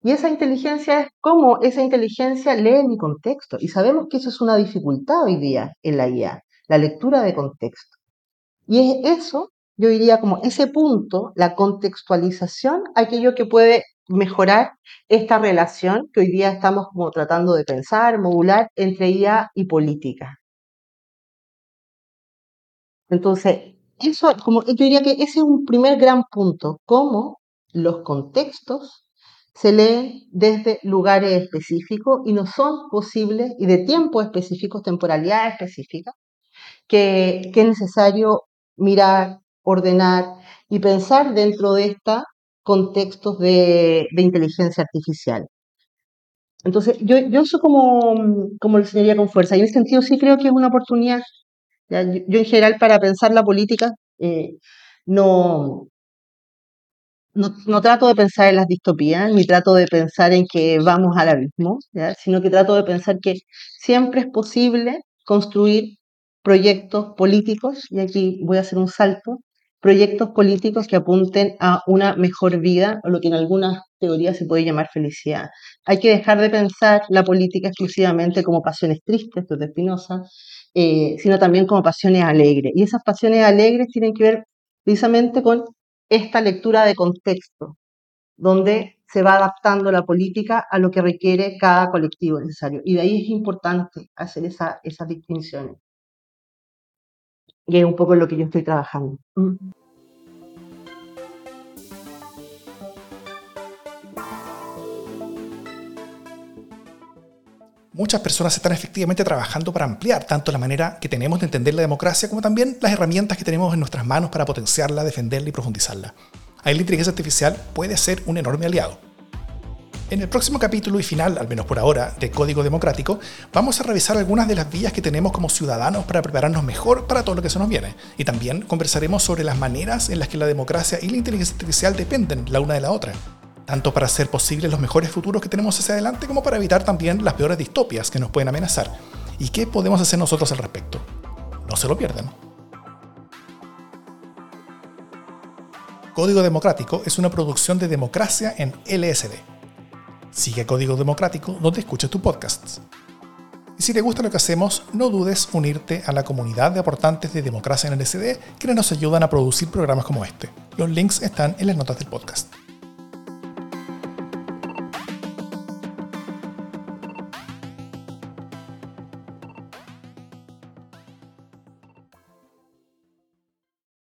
Speaker 5: Y esa inteligencia es cómo esa inteligencia lee mi contexto. Y sabemos que eso es una dificultad hoy día en la IA, la lectura de contexto. Y es eso, yo diría como ese punto, la contextualización, aquello que puede mejorar esta relación que hoy día estamos como tratando de pensar, modular entre IA y política. Entonces, eso, como yo diría que ese es un primer gran punto, cómo los contextos se leen desde lugares específicos y no son posibles, y de tiempo específicos, temporalidad específica, que, es necesario mirar, ordenar y pensar dentro de estos contextos de, inteligencia artificial. Entonces, yo, yo eso como, como lo enseñaría con fuerza. Y en ese sentido sí creo que es una oportunidad. Yo, en general para pensar la política eh, no, no, trato de pensar en las distopías, ni trato de pensar en que vamos al abismo, sino que trato de pensar que siempre es posible construir proyectos políticos, y aquí voy a hacer un salto, proyectos políticos que apunten a una mejor vida, o lo que en algunas teorías se puede llamar felicidad. Hay que dejar de pensar la política exclusivamente como pasiones tristes, esto es de Spinoza, eh, sino también como pasiones alegres. Y esas pasiones alegres tienen que ver precisamente con esta lectura de contexto, donde se va adaptando la política a lo que requiere cada colectivo necesario. Y de ahí es importante hacer esa, esas distinciones. Y es un poco lo que yo estoy trabajando. Mm.
Speaker 1: muchas personas están efectivamente trabajando para ampliar tanto la manera que tenemos de entender la democracia como también las herramientas que tenemos en nuestras manos para potenciarla, defenderla y profundizarla. Ahí la inteligencia artificial puede ser un enorme aliado. En el próximo capítulo y final, al menos por ahora, de Código Democrático, vamos a revisar algunas de las vías que tenemos como ciudadanos para prepararnos mejor para todo lo que se nos viene. Y también conversaremos sobre las maneras en las que la democracia y la inteligencia artificial dependen la una de la otra tanto para hacer posibles los mejores futuros que tenemos hacia adelante como para evitar también las peores distopias que nos pueden amenazar. ¿Y qué podemos hacer nosotros al respecto? No se lo pierdan. Código Democrático es una producción de democracia en LSD. Sigue Código Democrático donde escuches tu podcast. Y si te gusta lo que hacemos, no dudes unirte a la comunidad de aportantes de Democracia en LSD, quienes nos ayudan a producir programas como este. Los links están en las notas del podcast.